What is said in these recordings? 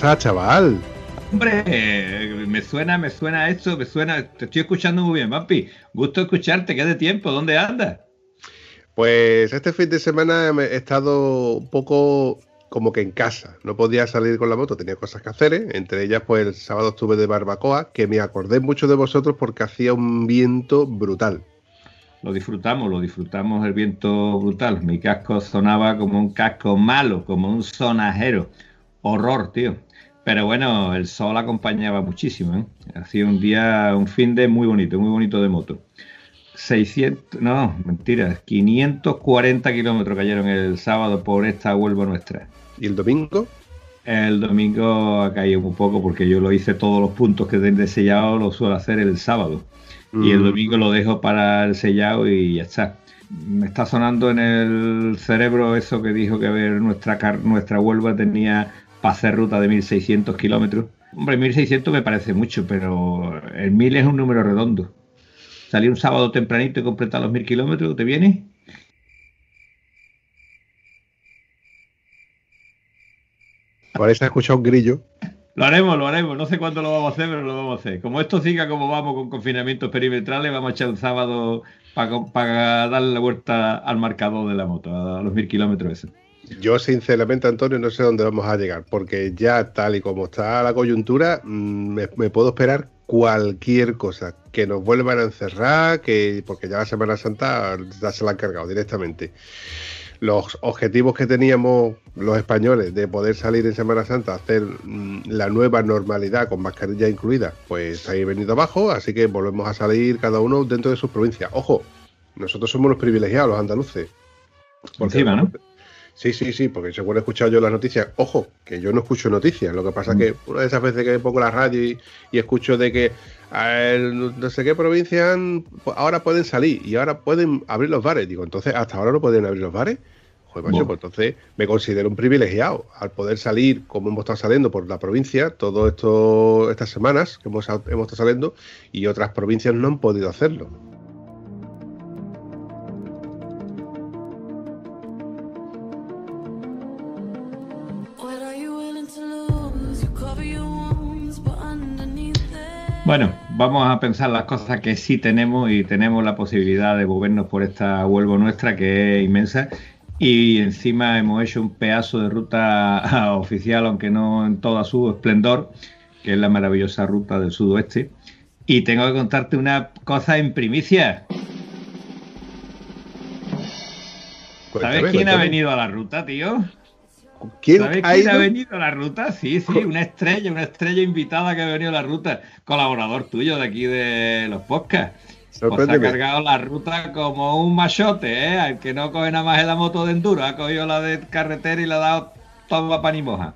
Pasa, chaval? Hombre, me suena, me suena esto, me suena. Te estoy escuchando muy bien, papi. Gusto escucharte, ¿qué de tiempo? ¿Dónde andas? Pues este fin de semana he estado un poco como que en casa. No podía salir con la moto, tenía cosas que hacer. ¿eh? Entre ellas, pues el sábado estuve de barbacoa, que me acordé mucho de vosotros porque hacía un viento brutal. Lo disfrutamos, lo disfrutamos el viento brutal. Mi casco sonaba como un casco malo, como un sonajero. Horror, tío. Pero bueno, el sol acompañaba muchísimo. ¿eh? Hacía un día, un fin de muy bonito, muy bonito de moto. 600, no, mentira, 540 kilómetros cayeron el sábado por esta Huelva nuestra. ¿Y el domingo? El domingo ha caído un poco porque yo lo hice todos los puntos que de sellado lo suelo hacer el sábado. Mm. Y el domingo lo dejo para el sellado y ya está. Me está sonando en el cerebro eso que dijo que a ver, nuestra, nuestra Huelva tenía para hacer ruta de 1600 kilómetros. Hombre, 1600 me parece mucho, pero el 1000 es un número redondo. Salir un sábado tempranito y completar los 1000 kilómetros, ¿te viene? Parece escuchado un grillo. Lo haremos, lo haremos. No sé cuándo lo vamos a hacer, pero lo vamos a hacer. Como esto siga como vamos con confinamientos perimetrales, vamos a echar un sábado para, para darle la vuelta al marcador de la moto, a los 1000 kilómetros ese. Yo, sinceramente, Antonio, no sé dónde vamos a llegar, porque ya tal y como está la coyuntura, mm, me, puedo esperar cualquier cosa. Que nos vuelvan a encerrar, que porque ya la Semana Santa ya se la han cargado directamente. Los objetivos que teníamos los españoles de poder salir en Semana Santa, hacer mm, la nueva normalidad con mascarilla incluida, pues ahí venido abajo, así que volvemos a salir cada uno dentro de sus provincias. Ojo, nosotros somos los privilegiados, los andaluces. Porque, Encima, ¿no? Sí, sí, sí, porque según he escuchado yo las noticias, ojo, que yo no escucho noticias, lo que pasa es que una de esas veces que pongo la radio y, y escucho de que el, no sé qué provincia ahora pueden salir y ahora pueden abrir los bares, digo, entonces hasta ahora no pueden abrir los bares. Joder, macho, pues entonces me considero un privilegiado al poder salir como hemos estado saliendo por la provincia todas estas semanas que hemos, hemos estado saliendo y otras provincias no han podido hacerlo. Bueno, vamos a pensar las cosas que sí tenemos y tenemos la posibilidad de movernos por esta Huelva nuestra que es inmensa y encima hemos hecho un pedazo de ruta oficial, aunque no en toda su esplendor, que es la maravillosa ruta del sudoeste. Y tengo que contarte una cosa en primicia. ¿Sabes quién ha venido a la ruta, tío? ¿Quién ¿Sabes ha quién ido? ha venido a la ruta? Sí, sí, una estrella, una estrella invitada que ha venido a la ruta, colaborador tuyo de aquí de los podcasts. Pues ha cargado la ruta como un machote, ¿eh? Al que no coge nada más en la moto de enduro, ha cogido la de carretera y le ha dado toda pan y moja.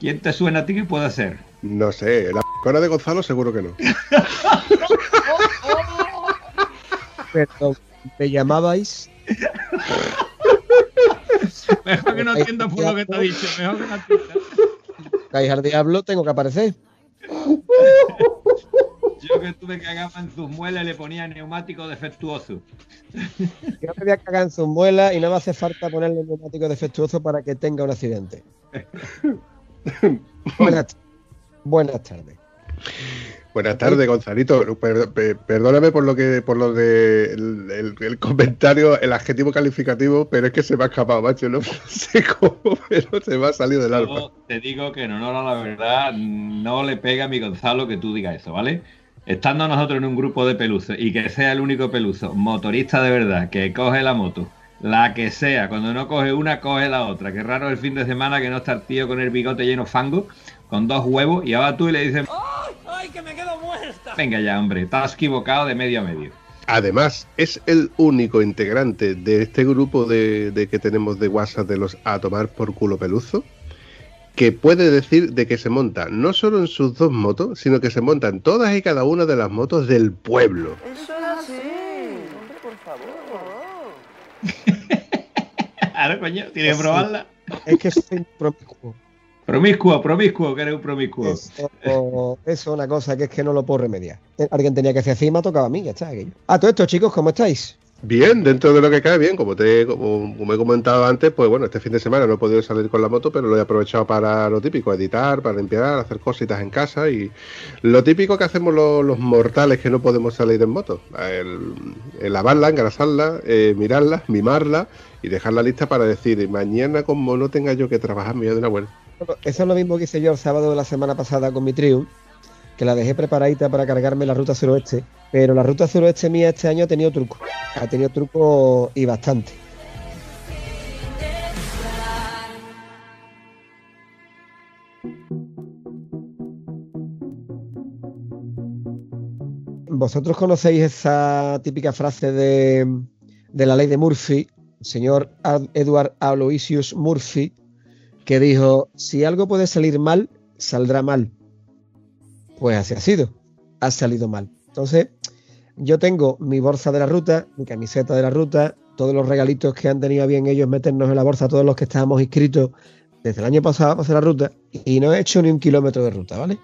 ¿Quién te suena a ti que puede ser? No sé, la cara de Gonzalo seguro que no. Perdón, ¿me llamabais? Mejor que no entiendas por lo que te ha dicho, mejor que no entiendas. Caís al diablo, tengo que aparecer. Yo que tuve que agarrar en sus muelas y le ponía neumático defectuoso. Yo me voy a cagar en sus muelas y no me hace falta ponerle neumático defectuoso para que tenga un accidente. Buenas, buenas tardes. Buenas tardes, Gonzalito. Per- per- perdóname por lo que, por lo de el, el- el comentario, el adjetivo calificativo, pero es que se me ha escapado, macho. No sé cómo, pero se me ha salido del alma. Te digo que en honor a la verdad, no le pega a mi Gonzalo que tú digas eso, ¿vale? Estando nosotros en un grupo de peluzos y que sea el único peluzo, motorista de verdad, que coge la moto, la que sea, cuando no coge una, coge la otra. Qué raro el fin de semana que no está el tío con el bigote lleno de fango, con dos huevos, y ahora tú y le dices, ¡Ay, que me quedo muerta! venga ya, hombre, estás equivocado de medio a medio. Además, es el único integrante de este grupo de, de que tenemos de WhatsApp de los a tomar por culo peluzo que puede decir de que se monta no solo en sus dos motos, sino que se monta en todas y cada una de las motos del pueblo. Eso es así. Hombre, por favor. Ahora, coño, tiene que probarla. Es que soy promiscuo. Promiscuo, promiscuo, que eres un promiscuo. Eso, eso es una cosa que es que no lo puedo remediar. Alguien tenía que hacer así y me ha tocado a mí, ya está aquello. A todo esto, chicos, ¿cómo estáis? Bien, dentro de lo que cae bien, como te como, como he comentado antes, pues bueno, este fin de semana no he podido salir con la moto, pero lo he aprovechado para lo típico, editar, para limpiar, hacer cositas en casa y lo típico que hacemos los, los mortales que no podemos salir en moto, el, el lavarla, engrasarla, eh, mirarla, mimarla y dejarla lista para decir, mañana como no tenga yo que trabajar, me voy de una vuelta. Eso es lo mismo que hice yo el sábado de la semana pasada con mi Triumph, que la dejé preparadita para cargarme la ruta suroeste, pero la ruta suroeste mía este año ha tenido truco, ha tenido truco y bastante. Vosotros conocéis esa típica frase de, de la ley de Murphy, el señor Edward Aloysius Murphy, que dijo, si algo puede salir mal, saldrá mal. Pues así ha sido, ha salido mal. Entonces, yo tengo mi bolsa de la ruta, mi camiseta de la ruta, todos los regalitos que han tenido bien ellos meternos en la bolsa, todos los que estábamos inscritos desde el año pasado para hacer la ruta, y no he hecho ni un kilómetro de ruta, ¿vale?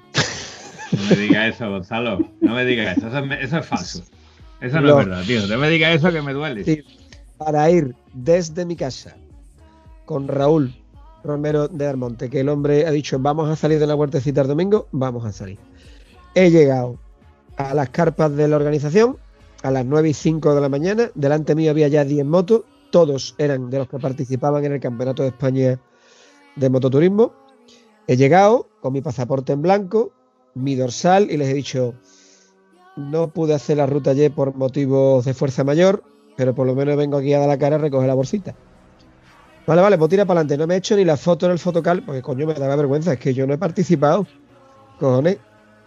No me digas eso, Gonzalo. No me digas eso. Eso es, eso es falso. Eso no es verdad, tío. No me digas eso que me duele. Sí. Para ir desde mi casa con Raúl Romero de Armonte, que el hombre ha dicho, vamos a salir de la huertecita el domingo, vamos a salir. He llegado a las carpas de la organización a las 9 y 5 de la mañana. Delante mío había ya 10 motos, todos eran de los que participaban en el Campeonato de España de Mototurismo. He llegado con mi pasaporte en blanco, mi dorsal y les he dicho, no pude hacer la ruta ayer por motivos de fuerza mayor, pero por lo menos vengo aquí a dar la cara a recoger la bolsita. Vale, vale, pues tira para adelante. No me he hecho ni la foto en el fotocal, porque coño me daba vergüenza, es que yo no he participado. Cojones,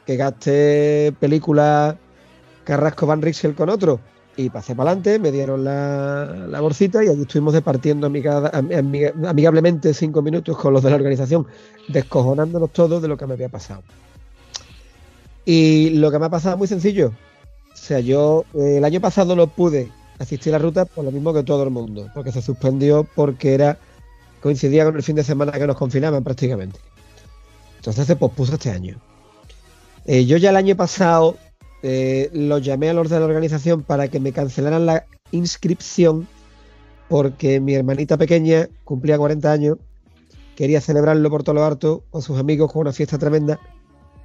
que gaste película Carrasco Van Rixel con otro. Y pasé para adelante, me dieron la, bolsita y allí estuvimos departiendo amiga- am- amiga- amigablemente cinco minutos con los de la organización, descojonándonos todos de lo que me había pasado. Y lo que me ha pasado es muy sencillo. O sea, yo eh, el año pasado no pude asistir a la ruta por lo mismo que todo el mundo, porque se suspendió porque era coincidía con el fin de semana que nos confinaban prácticamente. Entonces se pospuso este año. Eh, yo ya el año pasado eh, los llamé a los de la organización para que me cancelaran la inscripción porque mi hermanita pequeña cumplía 40 años, quería celebrarlo por todo lo harto con sus amigos con una fiesta tremenda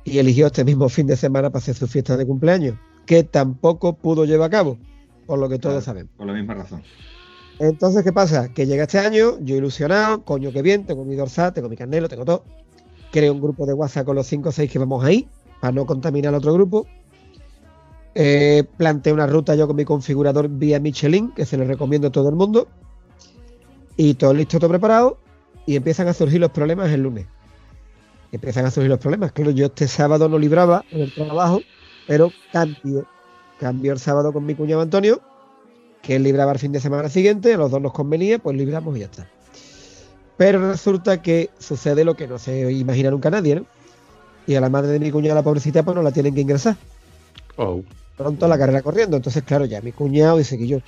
y eligió este mismo fin de semana para hacer su fiesta de cumpleaños, que tampoco pudo llevar a cabo, por lo que todos Claro, sabemos. Por la misma razón. Entonces, ¿qué pasa? Que llega este año, yo ilusionado, coño, que bien, tengo mi dorsal, tengo mi carnelo, tengo todo. Creo un grupo de WhatsApp con los 5 o 6 que vamos ahí, para no contaminar al otro grupo. Eh, planteé una ruta yo con mi configurador vía Michelin, que se lo recomiendo a todo el mundo. Y todo listo, todo preparado. Y empiezan a surgir los problemas el lunes. Empiezan a surgir los problemas. Claro, yo este sábado no libraba en el trabajo, pero cambio. Cambio el sábado con mi cuñado Antonio, que él libraba el fin de semana siguiente, a los dos nos convenía, pues libramos y ya está. Pero resulta que sucede lo que no se imagina nunca nadie, ¿no? Y a la madre de mi cuñado, la pobrecita, pues no la tienen que ingresar. Oh, Pronto la carrera corriendo. Entonces, claro, ya mi cuñado dice que yo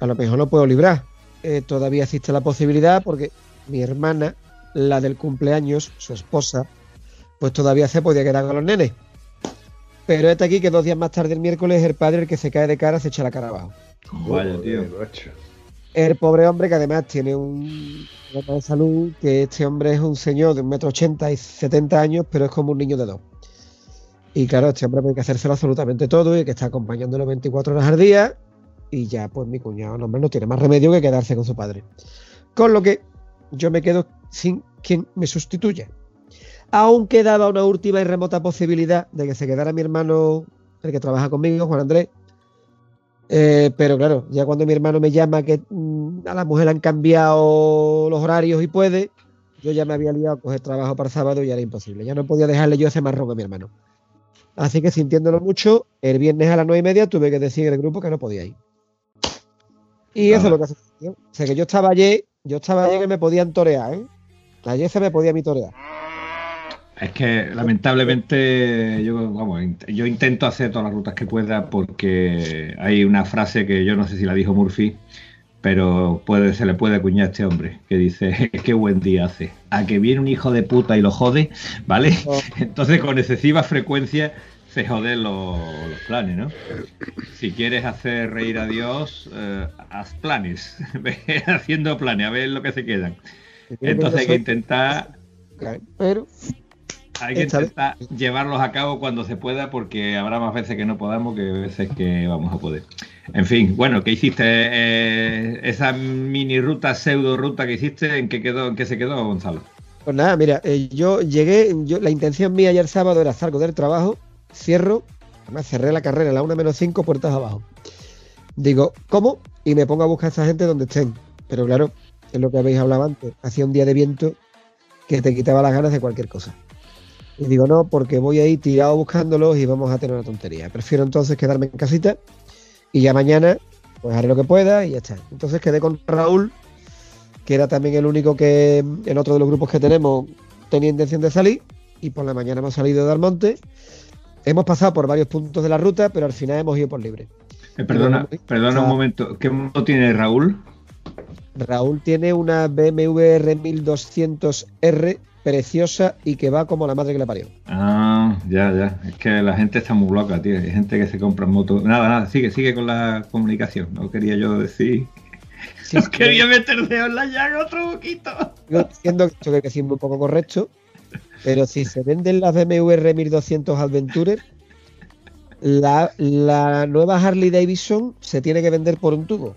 a lo mejor no puedo librar. Eh, todavía existe la posibilidad porque mi hermana, la del cumpleaños, su esposa, pues todavía se podía quedar con los nenes. Pero este aquí que dos días más tarde, el miércoles, es el padre el que se cae de cara, se echa la cara abajo. Vaya, tío. macho. El pobre hombre que además tiene un problema de salud, que este hombre es un señor de un metro ochenta y 70 años, pero es como un niño de dos. Y claro, este hombre tiene que hacérselo absolutamente todo y que está acompañándolo 24 horas al día. Y ya, pues mi cuñado, no, hombre, no tiene más remedio que quedarse con su padre. Con lo que yo me quedo sin quien me sustituya. Aún quedaba una última y remota posibilidad de que se quedara mi hermano, el que trabaja conmigo, Juan Andrés, eh, pero claro, ya cuando mi hermano me llama que mm, a la mujer han cambiado los horarios y puede, yo ya me había liado a coger trabajo para sábado y era imposible. Ya no podía dejarle yo ese marrón a mi hermano. Así que sintiéndolo mucho, el viernes a las nueve y media tuve que decir el grupo que no podía ir. Y eso es lo que hace. O sea que yo estaba ayer, yo estaba ayer que me podían torear, ¿eh? Ayer se me podía mi torear. Es que lamentablemente yo, vamos, int- yo intento hacer todas las rutas que pueda porque hay una frase que yo no sé si la dijo Murphy, pero puede, se le puede acuñar a este hombre que dice qué buen día hace. A que viene un hijo de puta y lo jode, ¿vale? Oh. Entonces con excesiva frecuencia se joden los, los planes, ¿no? Si quieres hacer reír a Dios, eh, haz planes, ve haciendo planes, a ver lo que se quedan. Entonces hay que intentar Pero hay que Esta vez- intentar llevarlos a cabo cuando se pueda, porque habrá más veces que no podamos que veces que vamos a poder. En fin, bueno, ¿qué hiciste? Eh, esa mini ruta, pseudo ruta que hiciste, ¿en qué quedó, en qué se quedó, Gonzalo? Pues nada, mira, eh, yo llegué, yo, la intención mía ayer sábado era salgo del trabajo, cierro, además cerré la carrera a la 1 menos 5, puertas abajo. Digo, ¿cómo? Y me pongo a buscar a esa gente donde estén. Pero claro, es lo que habéis hablado antes, hacía un día de viento que te quitaba las ganas de cualquier cosa. Y digo, no, porque voy a ir tirado buscándolos y vamos a tener una tontería. Prefiero entonces quedarme en casita y ya mañana pues haré lo que pueda y ya está. Entonces quedé con Raúl, que era también el único que en otro de los grupos que tenemos tenía intención de salir y por la mañana hemos salido de Almonte. Hemos pasado por varios puntos de la ruta, pero al final hemos ido por libre. Eh, perdona, perdona un momento. ¿Qué moto tiene Raúl? Raúl tiene una BMW R1200R preciosa y que va como la madre que le parió. Ah, ya, ya. Es que la gente está muy loca, tío. Hay gente que se compra motos. Nada, nada, sigue, sigue con la comunicación. No quería yo decir. Sí, No quería meter dedo en la llaga otro poquito. Yo entiendo que esto que decir muy poco correcto, pero si se venden las BMW R1200 Adventurer, la, la nueva Harley Davidson se tiene que vender por un tubo.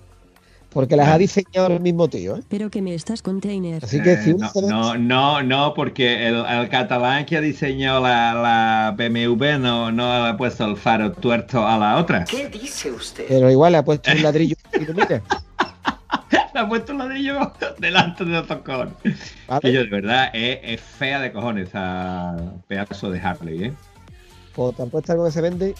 Porque las ha diseñado el mismo tío. ¿eh? Pero que me estás container. Así que si Eh, uno no, se ve- no, no, no, porque el, el catalán que ha diseñado la, la BMW no, no ha puesto el faro tuerto a la otra. ¿Qué dice usted? Pero igual le ha puesto un ladrillo. Le ha puesto un ladrillo delante de otros cojones. ¿vale? Que yo, de verdad, es, es fea de cojones esa pedazo de Harley, ¿eh? O te han puesto algo que se vende.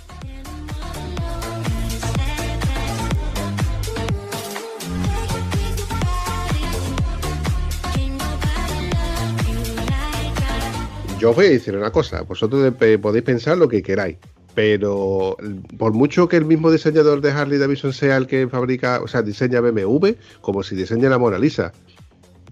Yo voy a decir una cosa, vosotros podéis pensar lo que queráis, pero por mucho que el mismo diseñador de Harley Davidson sea el que fabrica, o sea, diseña BMW, como si diseña la Mona Lisa.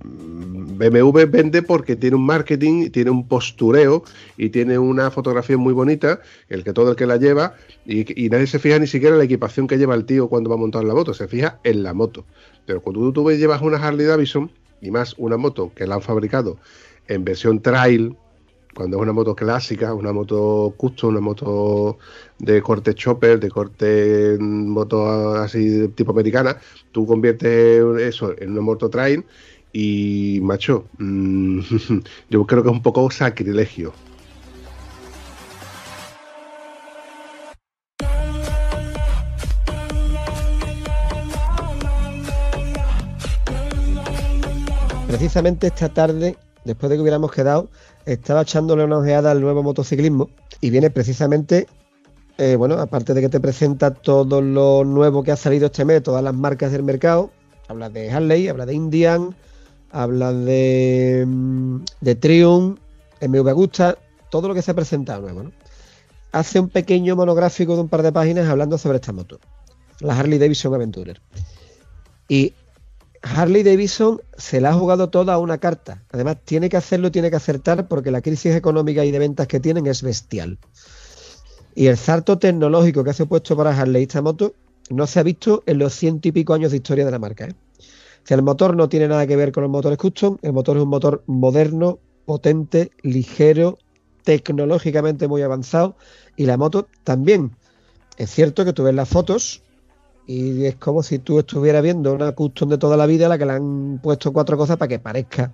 Mm, BMW vende porque tiene un marketing, tiene un postureo y tiene una fotografía muy bonita, el que todo el que la lleva, y, y nadie se fija ni siquiera en la equipación que lleva el tío cuando va a montar la moto, se fija en la moto. Pero cuando tú, tú llevas una Harley Davidson, y más una moto que la han fabricado en versión trail, cuando es una moto clásica, una moto custom, una moto de corte chopper, de corte mm, moto así tipo americana, tú conviertes eso en una moto trail y, macho, mm, yo creo que es un poco sacrilegio. Precisamente esta tarde, después de que hubiéramos quedado, estaba echándole una ojeada al nuevo motociclismo y viene precisamente, eh, bueno, aparte de que te presenta todo lo nuevo que ha salido este mes, todas las marcas del mercado, habla de Harley, habla de Indian, habla de, mm, de Triumph, MV Agusta, todo lo que se ha presentado nuevo, ¿no? Hace un pequeño monográfico de un par de páginas hablando sobre esta moto, la Harley Davidson Aventurer. Y Harley Davidson se la ha jugado toda a una carta. Además, tiene que hacerlo, tiene que acertar porque la crisis económica y de ventas que tienen es bestial. Y el salto tecnológico que ha supuesto para Harley esta moto no se ha visto en los ciento y pico años de historia de la marca. ¿eh? O sea, el motor no tiene nada que ver con los motores custom. El motor es un motor moderno, potente, ligero, tecnológicamente muy avanzado. Y la moto también. Es cierto que tú ves las fotos y es como si tú estuvieras viendo una custom de toda la vida a la que le han puesto cuatro cosas para que parezca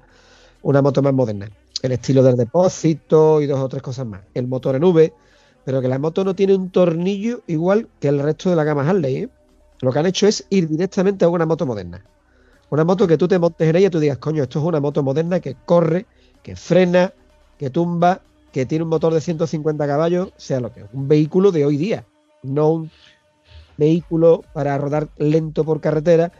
una moto más moderna. El estilo del depósito y dos o tres cosas más. El motor en V, pero que la moto no tiene un tornillo igual que el resto de la gama Harley. ¿eh? Lo que han hecho es ir directamente a una moto moderna. Una moto que tú te montes en ella y tú digas, coño, esto es una moto moderna que corre, que frena, que tumba, que tiene un motor de 150 caballos sea lo que es. Un vehículo de hoy día, no un vehículo para rodar lento por carretera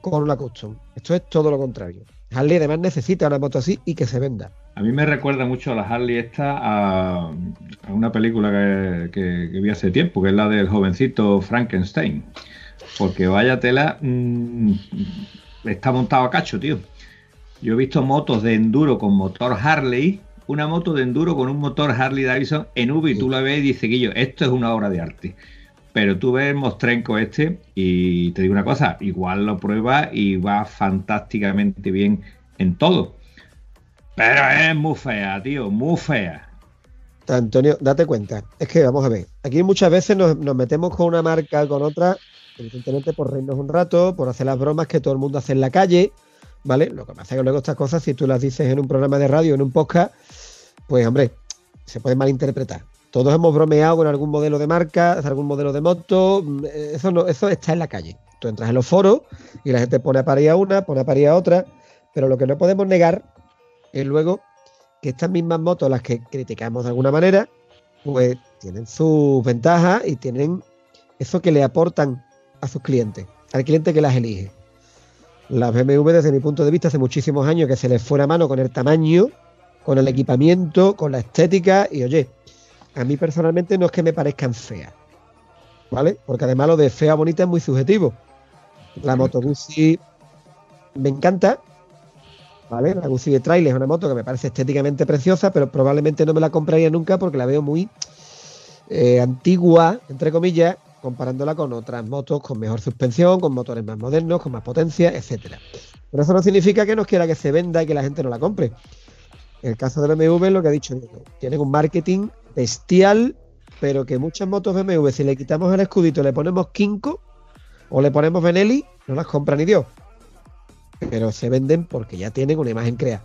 con una custom. Esto es todo lo contrario. Harley además necesita una moto así y que se venda. A mí me recuerda mucho a la Harley esta a, a una película que, que- que vi hace tiempo, que es la del jovencito Frankenstein. Porque vaya tela, mm, está montado a cacho, tío. Yo he visto motos de enduro con motor Harley, una moto de enduro con un motor Harley Davidson en V y tú la ves y dices, Guillo, esto es una obra de arte. Pero tú ves el Mostrenco este y te digo una cosa, igual lo pruebas y va fantásticamente bien en todo. Pero es muy fea, tío, muy fea. Antonio, date cuenta. Es que vamos a ver. Aquí muchas veces nos, metemos con una marca, con otra, evidentemente por reírnos un rato, por hacer las bromas que todo el mundo hace en la calle, ¿vale? Lo que pasa es que luego estas cosas, si tú las dices en un programa de radio, en un podcast, pues hombre, se puede malinterpretar. Todos hemos bromeado con algún modelo de marca, algún modelo de moto, mm, eso no, eso está en la calle. Tú entras en los foros y la gente pone a parir a una, pone a parir a otra, pero lo que no podemos negar es luego que estas mismas motos, las que criticamos de alguna manera, pues tienen sus ventajas y tienen eso que le aportan a sus clientes, al cliente que las elige. Las BMW, desde mi punto de vista, hace muchísimos años que se les fue la mano con el tamaño, con el equipamiento, con la estética, y oye, a mí personalmente no es que me parezcan feas, ¿vale? Porque además lo de fea bonita es muy subjetivo. La Moto Guzzi me encanta, ¿vale? La Guzzi de Trail es una moto que me parece estéticamente preciosa, pero probablemente no me la compraría nunca porque la veo muy eh, antigua, entre comillas, comparándola con otras motos con mejor suspensión, con motores más modernos, con más potencia, etcétera. Pero eso no significa que nos quiera que se venda y que la gente no la compre. En el caso de BMW, lo que ha dicho tienen un marketing bestial, pero que muchas motos BMW, si le quitamos el escudito, le ponemos Kinko o le ponemos Benelli, no las compra ni Dios. Pero se venden porque ya tienen una imagen creada.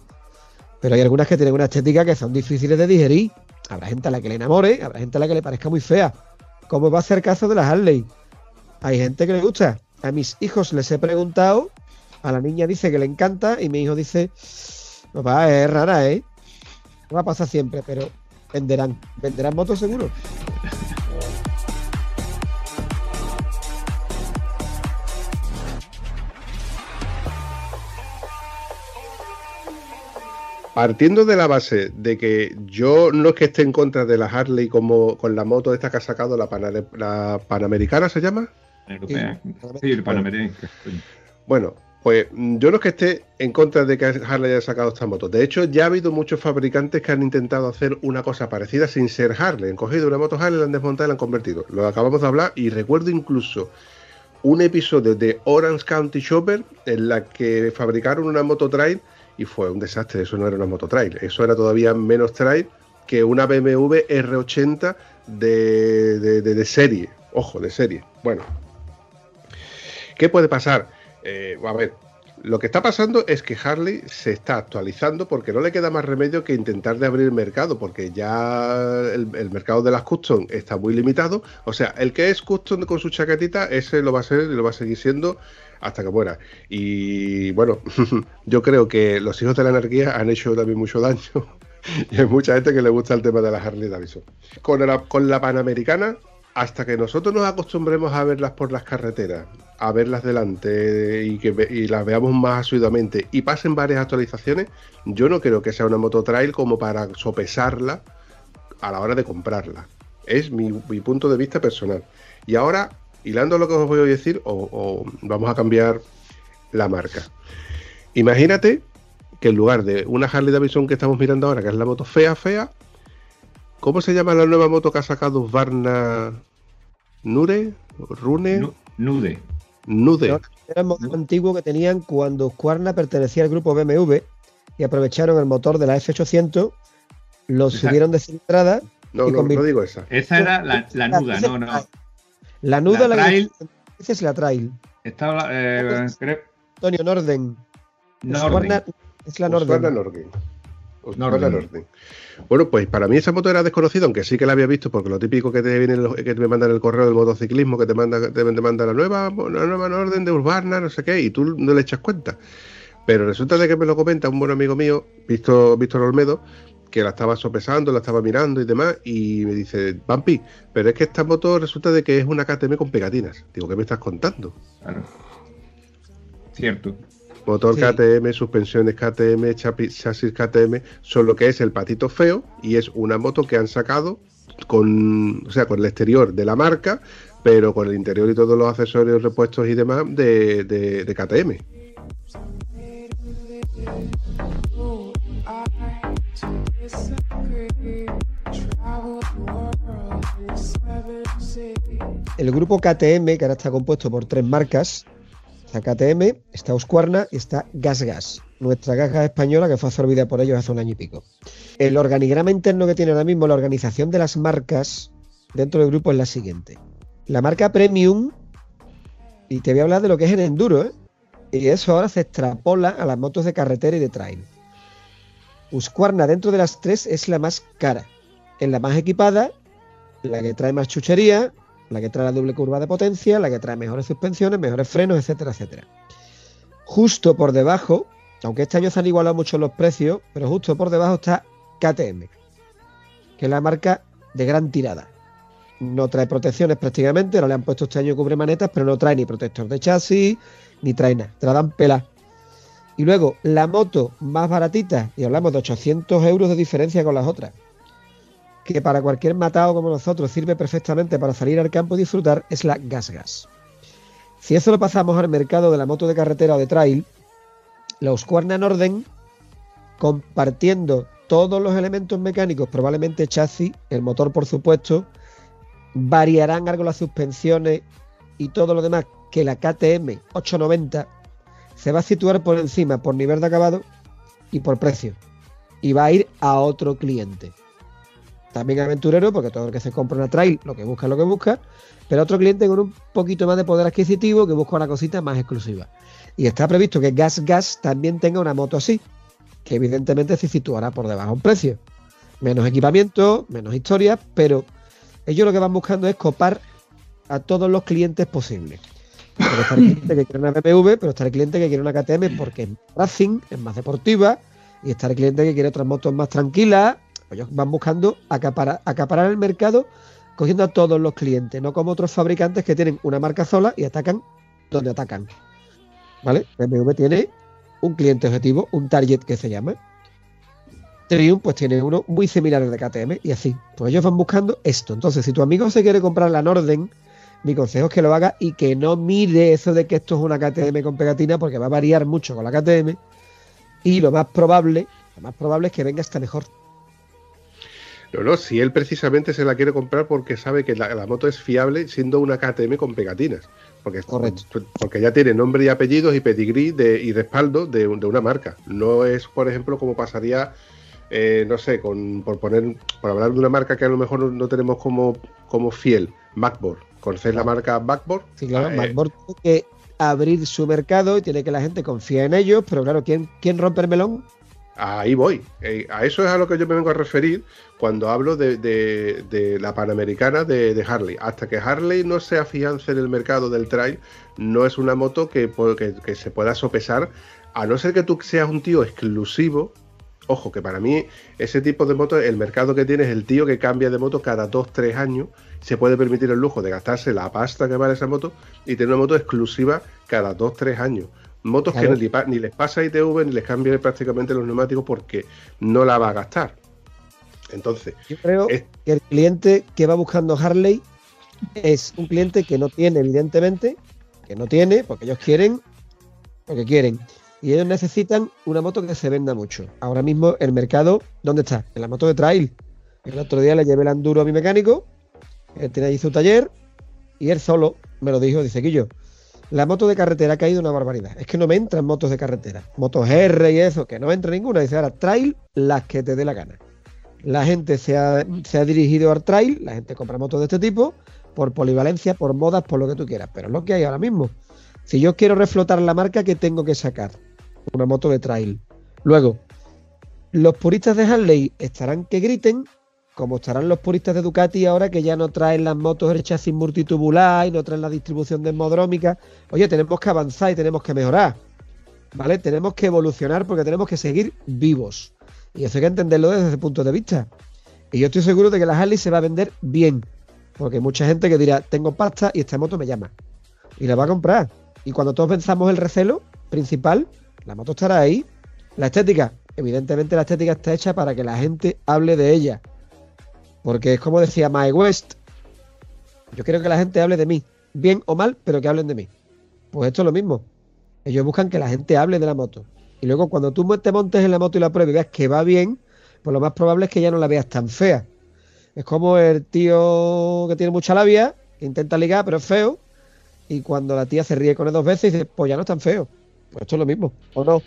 Pero hay algunas que tienen una estética que son difíciles de digerir. Habrá gente a la que le enamore, habrá gente a la que le parezca muy fea. ¿Cómo va a ser caso de las Harley? Hay gente que le gusta. A mis hijos les he preguntado, a la niña dice que le encanta y mi hijo dice, papá, es rara, ¿eh? No va a pasar siempre, pero venderán. Venderán motos seguro. Partiendo de la base de que yo no es que esté en contra de la Harley como con la moto esta que ha sacado la, Pana- la Panamericana, ¿se llama? Europea. Sí, el Panamericano. Bueno, pues mm, yo no es que esté en contra de que Harley haya sacado esta moto. De hecho, ya ha habido muchos fabricantes que han intentado hacer una cosa parecida sin ser Harley. Han cogido una moto Harley, la han desmontado y la han convertido. Lo acabamos de hablar y recuerdo incluso un episodio de Orange County Shopper en la que fabricaron una moto trail y fue un desastre. Eso no era una moto trail, eso era todavía menos trail que una BMW R80 de, de- de- de serie. Ojo, de serie. Bueno, ¿qué puede pasar? Eh, a ver, lo que está pasando es que Harley se está actualizando porque no le queda más remedio que intentar de abrir mercado, porque ya el, el mercado de las custom está muy limitado. O sea, el que es custom con su chaquetita, ese lo va a ser y lo va a seguir siendo hasta que muera. Y bueno, yo creo que los hijos de la anarquía han hecho también mucho daño. Y hay mucha gente que le gusta el tema de la Harley Davidson. Con la, con la Panamericana, hasta que nosotros nos acostumbremos a verlas por las carreteras, a verlas delante y que y las veamos más asiduamente y pasen varias actualizaciones, yo no creo que sea una moto trail como para sopesarla a la hora de comprarla. Es mi, mi punto de vista personal. Y ahora, hilando lo que os voy a decir, o, vamos a cambiar la marca. Imagínate que en lugar de una Harley Davidson que estamos mirando ahora, que es la moto fea, fea, ¿cómo se llama la nueva moto que ha sacado Varna Nure? Rune? Nu- Nude. Nude. No, Era el modelo antiguo que tenían cuando Husqvarna pertenecía al grupo BMW y aprovecharon el motor de la F800, lo Exacto. subieron de cilindrada. No, y no, digo esa. Esa era la, la nuda, no, no. La nuda La la, trail. que es la trail. Estaba, eh, Antonio Norden. Norden. Es la Norden. Husqvarna Norden. Norden. Norden. Bueno, pues para mí esa moto era desconocida, aunque sí que la había visto, porque lo típico que te viene que te mandan el correo del motociclismo, que te manda, te, te manda la nueva, la nueva Norden de Husqvarna, no sé qué, y tú no le echas cuenta. Pero resulta de que me lo comenta un buen amigo mío, Víctor, Víctor Olmedo, que la estaba sopesando, la estaba mirando y demás, y me dice, Vampi, pero es que esta moto resulta de que es una KTM con pegatinas. Digo, ¿qué me estás contando? Claro. Cierto. Motor Sí. KTM, suspensiones KTM, chasis KTM, son lo que es el patito feo y es una moto que han sacado con, o sea, con el exterior de la marca, pero con el interior y todos los accesorios, repuestos y demás de, de- de KTM. El grupo KTM, que ahora está compuesto por tres marcas, está KTM, está Husqvarna y está GasGas, nuestra caja española que fue absorbida por ellos hace un año y pico. El organigrama interno que tiene ahora mismo la organización de las marcas dentro del grupo es la siguiente. La marca Premium, y te voy a hablar de lo que es el enduro, ¿eh? y eso ahora se extrapola a las motos de carretera y de trail. Husqvarna dentro de las tres es la más cara, es la más equipada, la que trae más chuchería, la que trae la doble curva de potencia, la que trae mejores suspensiones, mejores frenos, etcétera, etcétera. Justo por debajo, aunque este año se han igualado mucho los precios, pero justo por debajo está KTM, que es la marca de gran tirada. No trae protecciones prácticamente, ahora le han puesto este año cubre manetas, pero no trae ni protector de chasis, ni trae nada, te la dan pela. Y luego, la moto más baratita, y hablamos de 800 euros de diferencia con las otras, que para cualquier matado como nosotros sirve perfectamente para salir al campo y disfrutar, es la Gas Gas. Si eso lo pasamos al mercado de la moto de carretera o de trail, la Husqvarna Norden, compartiendo todos los elementos mecánicos, probablemente chasis, el motor por supuesto, variarán algo las suspensiones y todo lo demás que la KTM 890 se va a situar por encima por nivel de acabado y por precio. Y va a ir a otro cliente también aventurero, porque todo el que se compra una trail lo que busca es lo que busca, pero otro cliente con un poquito más de poder adquisitivo que busca una cosita más exclusiva. Y está previsto que Gas Gas también tenga una moto así, que evidentemente se situará por debajo en precio. Menos equipamiento, menos historia, pero ellos lo que van buscando es copar a todos los clientes posibles. Porque está el cliente que quiere una BMW, pero está el cliente que quiere una KTM porque es más racing, es más deportiva, y está el cliente que quiere otras motos más tranquilas. Ellos van buscando acaparar, acaparar el mercado cogiendo a todos los clientes, no como otros fabricantes que tienen una marca sola y atacan donde atacan. ¿Vale? BMW tiene un cliente objetivo, un target que se llama. Triumph pues tiene uno muy similar al de KTM y así. Pues ellos van buscando esto. Entonces, si tu amigo se quiere comprar la Norden, mi consejo es que lo haga y que no mire eso de que esto es una KTM con pegatina porque va a variar mucho con la KTM y lo más probable, lo más probable es que venga hasta mejor. No, no, si él precisamente se la quiere comprar porque sabe que la, la moto es fiable siendo una KTM con pegatinas. Porque, Correcto. porque ya tiene nombre y apellidos y pedigrí de, y respaldo de, un- de una marca. No es, por ejemplo, como pasaría, eh, no sé, con, por poner, por hablar de una marca que a lo mejor no, no tenemos como, como fiel, Backboard. ¿Conocéis la marca Backboard? Sí, claro, Ah, eh, tiene que abrir su mercado y tiene que la gente confía en ellos, pero claro, ¿quién, quién rompe el melón? Ahí voy. Eh, a eso es a lo que yo me vengo a referir cuando hablo de, la Panamericana de, Harley. Hasta que Harley no se afiance en el mercado del trail, no es una moto que se pueda sopesar, a no ser que tú seas un tío exclusivo. Ojo, que para mí ese tipo de moto, el mercado que tiene es el tío que cambia de moto cada 2-3 años, se puede permitir el lujo de gastarse la pasta que vale esa moto y tener una moto exclusiva cada 2-3 años. Motos Claro. que ni, ni les pasa ITV ni les cambia prácticamente los neumáticos porque no la va a gastar. Entonces, Yo creo Es- que el cliente que va buscando Harley es un cliente que no tiene, evidentemente, que no tiene, porque ellos quieren lo que quieren. Y ellos necesitan una moto que se venda mucho. Ahora mismo el mercado, ¿dónde está? En la moto de trail. El otro día le llevé el enduro a mi mecánico, él tiene allí su taller, y él solo me lo dijo, dice Quillo, la moto de carretera ha caído una barbaridad. Es que no me entran motos de carretera. Motos R y eso, que no me entra ninguna. Dice, ahora, trail las que te dé la gana. La gente se ha, se ha dirigido al trail, la gente compra motos de este tipo, por polivalencia, por modas, por lo que tú quieras. Pero es lo que hay ahora mismo. Si yo quiero reflotar la marca, ¿qué tengo que sacar? Una moto de trail. Luego, los puristas de Harley estarán que griten, como estarán los puristas de Ducati ahora que ya no traen las motos el chasis multitubular y no traen la distribución desmodrómica. Oye, tenemos que avanzar y tenemos que mejorar. ¿Vale? Tenemos que evolucionar porque tenemos que seguir vivos. Y eso hay que entenderlo desde ese punto de vista. Y yo estoy seguro de que la Harley se va a vender bien. Porque hay mucha gente que dirá, tengo pasta y esta moto me llama. Y la va a comprar. Y cuando todos pensamos el recelo principal, la moto estará ahí. La estética, evidentemente la estética está hecha para que la gente hable de ella. Porque es como decía My West. Yo quiero que la gente hable de mí. Bien o mal, pero que hablen de mí. Pues esto es lo mismo. Ellos buscan que la gente hable de la moto. Y luego cuando tú te montes en la moto y la pruebes y veas que va bien, pues lo más probable es que ya no la veas tan fea. Es como el tío que tiene mucha labia, intenta ligar, pero es feo. Y cuando la tía se ríe con él dos veces dice, pues ya no es tan feo. Pues esto es lo mismo, ¿o no?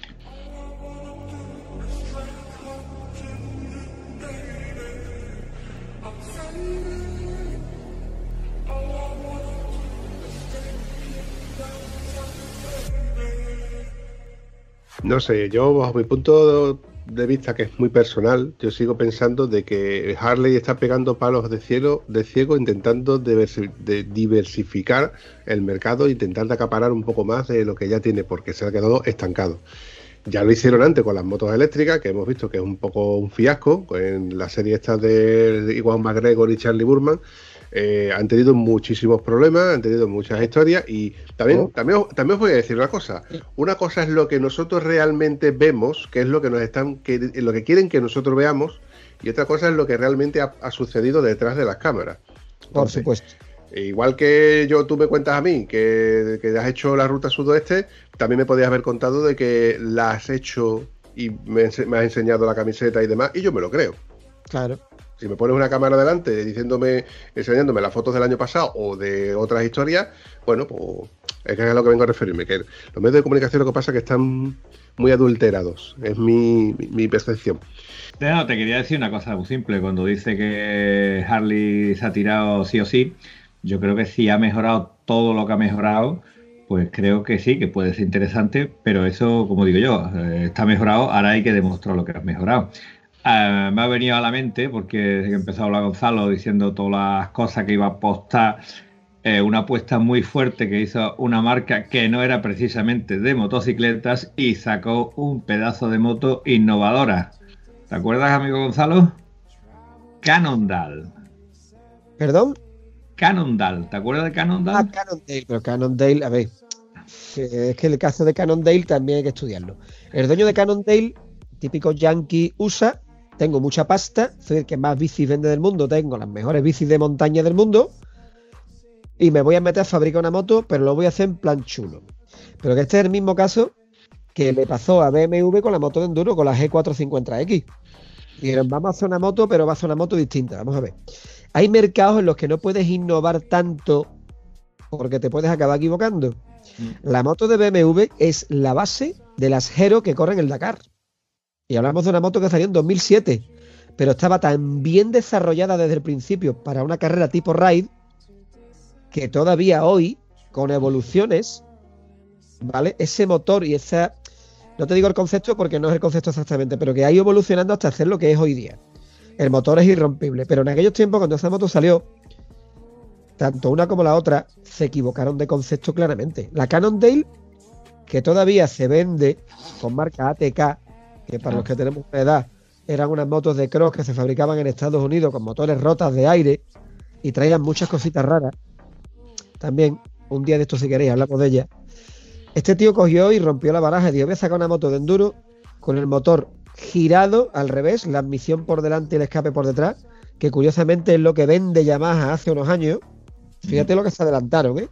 No sé, yo bajo mi punto de vista que es muy personal, yo sigo pensando de que Harley está pegando palos de cielo, de ciego, intentando diversificar el mercado, intentando acaparar un poco más de lo que ya tiene, porque se ha quedado estancado. Ya lo hicieron antes con las motos eléctricas, que hemos visto que es un poco un fiasco, en la serie esta de Iwan McGregor y Charlie Burman. Eh, han tenido muchísimos problemas, han tenido muchas historias y también, Oh. también, os- también os voy a decir una cosa. Una cosa es lo que nosotros realmente vemos, que es lo que nos están, que, lo que quieren que nosotros veamos, y otra cosa es lo que realmente ha, ha sucedido detrás de las cámaras. Por supuesto. Igual que yo, tú me cuentas a mí que, que has hecho la ruta sudoeste, también me podías haber contado de que la has hecho y me, me has enseñado la camiseta y demás, y yo me lo creo. Claro. Si me pones una cámara delante diciéndome, enseñándome las fotos del año pasado o de otras historias, bueno, pues es que es a lo que vengo a referirme, que los medios de comunicación lo que pasa es que están muy adulterados, es mi, mi- percepción. Te quería decir una cosa muy simple. Cuando dice que Harley se ha tirado sí o sí, yo creo que si ha mejorado todo lo que ha mejorado, pues creo que sí, que puede ser interesante, pero eso, como digo yo, eh, está mejorado, ahora hay que demostrar lo que has mejorado. Ah, me ha venido a la mente, porque desde que empezó a hablar Gonzalo diciendo todas las cosas que iba a apostar, eh, una apuesta muy fuerte que hizo una marca que no era precisamente de motocicletas y sacó un pedazo de moto innovadora. ¿Te acuerdas, amigo Gonzalo? Cannondale. ¿Perdón? Cannondale. ¿Te acuerdas de Ah, Cannondale? Cannondale. Pero Cannondale, a ver. Es que el caso de Cannondale también hay que estudiarlo. El dueño de Cannondale, típico yankee USA, tengo mucha pasta, soy el que más bicis vende del mundo, tengo las mejores bicis de montaña del mundo y me voy a meter a fabricar una moto, pero lo voy a hacer en plan chulo. Pero que este es el mismo caso que le pasó a BMW con la moto de enduro, con la G450X. Dijeron, vamos a hacer una moto, pero va a ser una moto distinta. Vamos a ver. Hay mercados en los que no puedes innovar tanto porque te puedes acabar equivocando. La moto de BMW es la base de las Hero que corren el Dakar. Y hablamos de una moto que salió en 2007, pero estaba tan bien desarrollada desde el principio para una carrera tipo ride que todavía hoy, con evoluciones, ¿vale? Ese motor y esa. No te digo el concepto porque no es el concepto exactamente, pero que ha ido evolucionando hasta hacer lo que es hoy día. El motor es irrompible, pero en aquellos tiempos, cuando esa moto salió, tanto una como la otra se equivocaron de concepto claramente. La Cannondale, que todavía se vende con marca ATK, que para los que tenemos una edad eran unas motos de cross que se fabricaban en Estados Unidos con motores rotas de aire y traían muchas cositas raras. También, un día de esto si queréis, hablamos de ella. Este tío cogió y rompió la baraja y dijo, voy a sacar una moto de enduro con el motor girado al revés, la admisión por delante y el escape por detrás, que curiosamente es lo que vende Yamaha hace unos años. Fíjate lo que se adelantaron, ¿eh?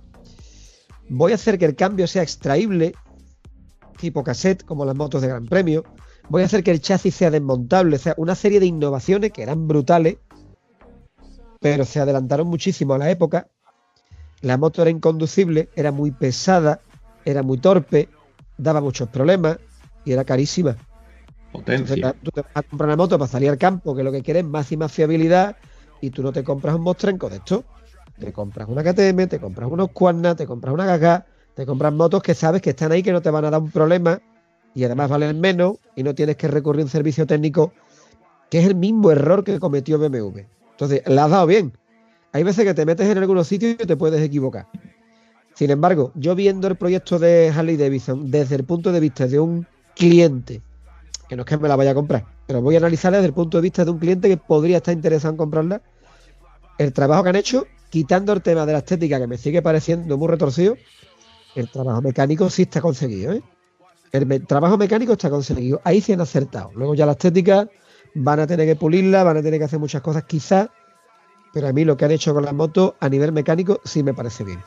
Voy a hacer que el cambio sea extraíble, tipo cassette, como las motos de Gran Premio. Voy a hacer que el chasis sea desmontable, o sea, una serie de innovaciones que eran brutales, pero se adelantaron muchísimo a la época. La moto era inconducible, era muy pesada, era muy torpe, daba muchos problemas y era carísima. Entonces, Potencia. tú te vas a comprar una moto para salir al campo, que lo que quieres es más y más fiabilidad, y tú no te compras un Mostrenco de esto. Te compras una KTM, te compras unos Cuernas, te compras una Gaga, te compras motos que sabes que están ahí, que no te van a dar un problema, y además valen menos, y no tienes que recurrir a un servicio técnico, que es el mismo error que cometió BMW. Entonces, la has dado bien. Hay veces que te metes en algunos sitios y te puedes equivocar. Sin embargo, yo viendo el proyecto de Harley Davidson desde el punto de vista de un cliente que no es que me la vaya a comprar, pero voy a analizarla desde el punto de vista de un cliente que podría estar interesado en comprarla. El trabajo que han hecho, quitando el tema de la estética que me sigue pareciendo muy retorcido, el trabajo mecánico sí está conseguido. ¿eh? El trabajo mecánico está conseguido. Ahí sí han acertado. Luego ya la estética van a tener que pulirla, van a tener que hacer muchas cosas quizás, pero a mí lo que han hecho con las motos a nivel mecánico sí me parece bien.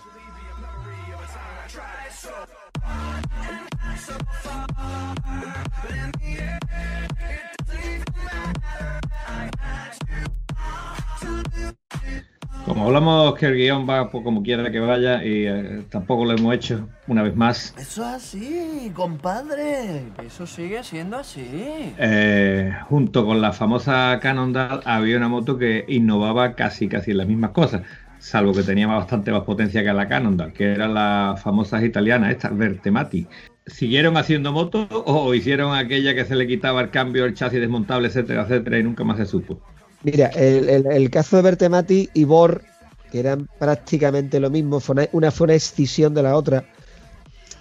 Como hablamos que el guion va como quiera que vaya y eh, tampoco lo hemos hecho una vez más. Eso es así, compadre. Eso sigue siendo así. eh, junto con la famosa Cannondale había una moto que innovaba casi casi en las mismas cosas, salvo que tenía bastante más potencia que la Cannondale, que eran las famosas italianas, estas Vertemati. ¿Siguieron haciendo motos o hicieron aquella que se le quitaba el cambio, el chasis desmontable, etcétera, etcétera, y nunca más se supo? Mira, el, el- caso de Bertemati y Bor, que eran prácticamente lo mismo, fue una, una fue una escisión de la otra.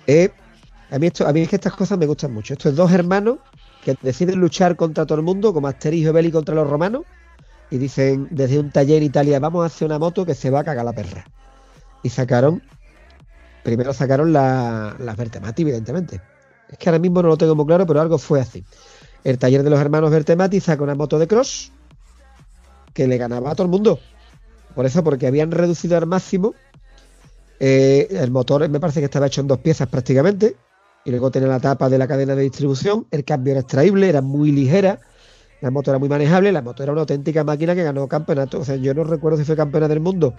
Eh, a, mí esto, a mí es que estas cosas me gustan mucho. Estos dos hermanos que deciden luchar contra todo el mundo, como Asterix y contra los romanos, y dicen desde un taller en Italia, vamos a hacer una moto que se va a cagar la perra. Y sacaron, primero sacaron la- las Bertemati, evidentemente. Es que ahora mismo no lo tengo muy claro, pero algo fue así. El taller de los hermanos Bertemati saca una moto de cross que le ganaba a todo el mundo. Por eso, porque habían reducido al máximo. eh, el motor me parece que estaba hecho en dos piezas prácticamente. Y luego tenía la tapa de la cadena de distribución. El cambio era extraíble, era muy ligera. La moto era muy manejable. La moto era una auténtica máquina que ganó campeonato. O sea, yo no recuerdo si fue campeona del mundo.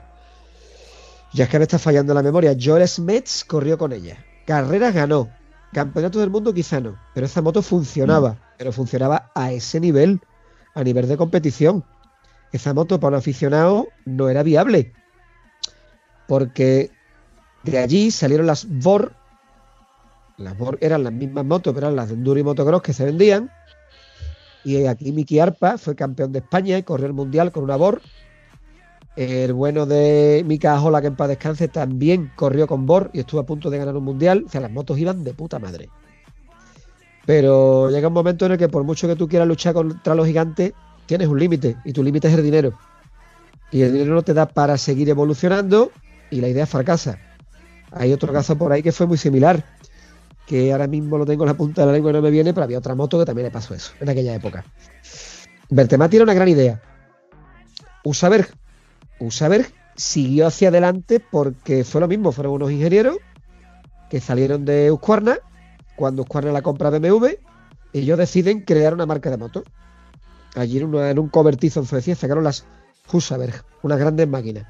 Ya es que me está fallando la memoria. Joel Smets corrió con ella. Carreras ganó. Campeonato del mundo quizá no. Pero esa moto funcionaba. Pero funcionaba a ese nivel. A nivel de competición esa moto para un aficionado no era viable. Porque de allí salieron las VOR. Las VOR eran las mismas motos, pero eran las de Enduro y Motocross que se vendían. Y aquí Miki Arpa fue campeón de España y corrió el mundial con una VOR. El bueno de Mika Jola, que en paz descanse, también corrió con VOR y estuvo a punto de ganar un mundial. O sea, las motos iban de puta madre. Pero llega un momento en el que por mucho que tú quieras luchar contra los gigantes, tienes un límite y tu límite es el dinero. Y el dinero no te da para seguir evolucionando y la idea fracasa. Hay otro caso por ahí que fue muy similar, que ahora mismo lo tengo en la punta de la lengua y no me viene, pero había otra moto que también le pasó eso en aquella época. Bertemati era una gran idea. Usaberg, Usaberg siguió hacia adelante porque fue lo mismo, fueron unos ingenieros que salieron de Husqvarna, cuando Husqvarna la compra BMW, ellos deciden crear una marca de motos. Allí en, un cobertizo en Suecia sacaron las Husaberg, unas grandes máquinas.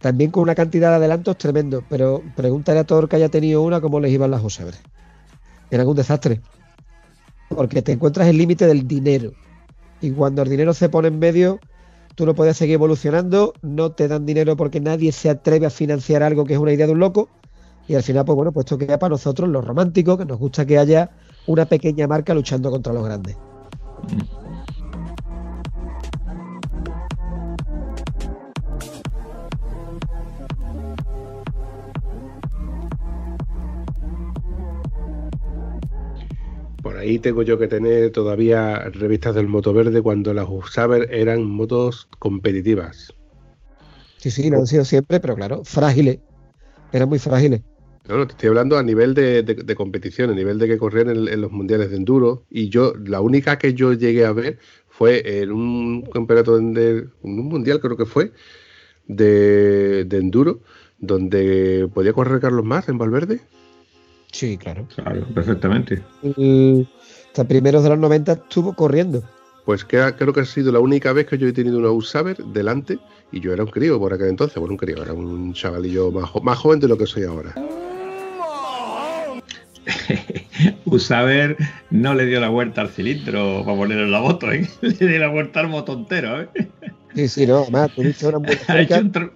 También con una cantidad de adelantos tremendo, pero pregúntale a todo el que haya tenido una cómo les iban las Husaberg. Eran un desastre. Porque te encuentras el límite del dinero. Y cuando el dinero se pone en medio, tú no puedes seguir evolucionando, no te dan dinero porque nadie se atreve a financiar algo que es una idea de un loco. Y al final, pues bueno, pues esto queda para nosotros los románticos, que nos gusta que haya una pequeña marca luchando contra los grandes. Ahí tengo yo que tener todavía revistas del Moto Verde cuando las Usaber eran motos competitivas. Sí, sí, lo han sido siempre, pero claro, frágiles. Eran muy frágiles. No, no, te estoy hablando a nivel de, de- de competición, a nivel de que corrían en, en los mundiales de enduro. Y yo, la única que yo llegué a ver fue en un campeonato de, un mundial, creo que fue, de, de enduro, donde podía correr Carlos Más en Valverde. Sí, claro. Claro, perfectamente. Hasta primeros de los 90 estuvo corriendo. Pues que, creo que ha sido la única vez que yo he tenido una Usaber delante y yo era un crío por aquel entonces. Bueno, un crío, era un chavalillo más, jo- más joven de lo que soy ahora. Usaber no le dio la vuelta al cilindro para ponerlo en la moto, ¿eh? le dio la vuelta al moto entero. ¿eh? Sí, sí, no, además, tuviste una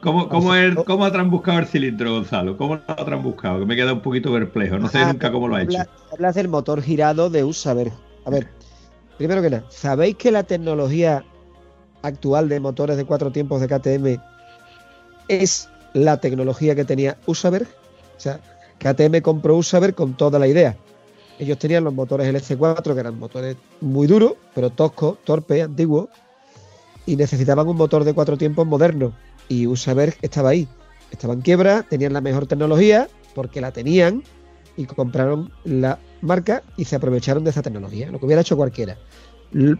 ¿Cómo, cómo, ¿Cómo ha transbuscado el cilindro, Gonzalo? ¿Cómo lo ha transbuscado? Que me queda un poquito perplejo. No sé Ah, nunca cómo lo ha hecho. habla- Hablas del motor girado de Usaber. A ver, primero que nada, ¿sabéis que la tecnología actual de motores de cuatro tiempos de KTM es la tecnología que tenía Usaberg? O sea, KTM compró Usaberg con toda la idea. Ellos tenían los motores LC4, que eran motores muy duros, pero toscos, torpes, antiguos, y necesitaban un motor de cuatro tiempos moderno. Y Usaberg estaba ahí. Estaba en quiebra, tenían la mejor tecnología, porque la tenían, y compraron la marca y se aprovecharon de esa tecnología, lo que hubiera hecho cualquiera.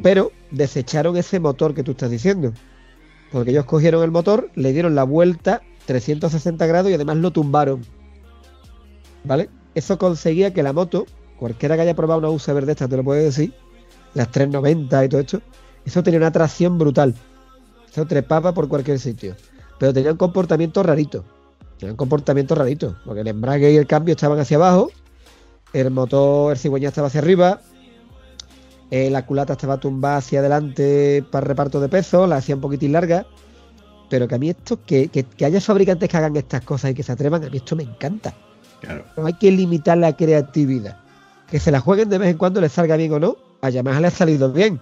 Pero desecharon ese motor que tú estás diciendo. Porque ellos cogieron el motor, le dieron la vuelta 360 grados y además lo tumbaron. ¿Vale? Eso conseguía que la moto, cualquiera que haya probado una USA verde esta te lo puede decir, las 390 y todo esto, eso tenía una tracción brutal. Eso trepaba por cualquier sitio. Pero tenía un comportamiento rarito. Tenía un comportamiento rarito. Porque el embrague y el cambio estaban hacia abajo. El motor, el cigüeña estaba hacia arriba. eh, la culata estaba tumbada hacia adelante para reparto de peso. La hacía un poquitín larga. Pero que a mí esto, que, que- que haya fabricantes que hagan estas cosas y que se atrevan, a mí esto me encanta. Claro. No hay que limitar la creatividad. Que se la jueguen de vez en cuando les salga bien o no. A Yamaha le ha salido bien.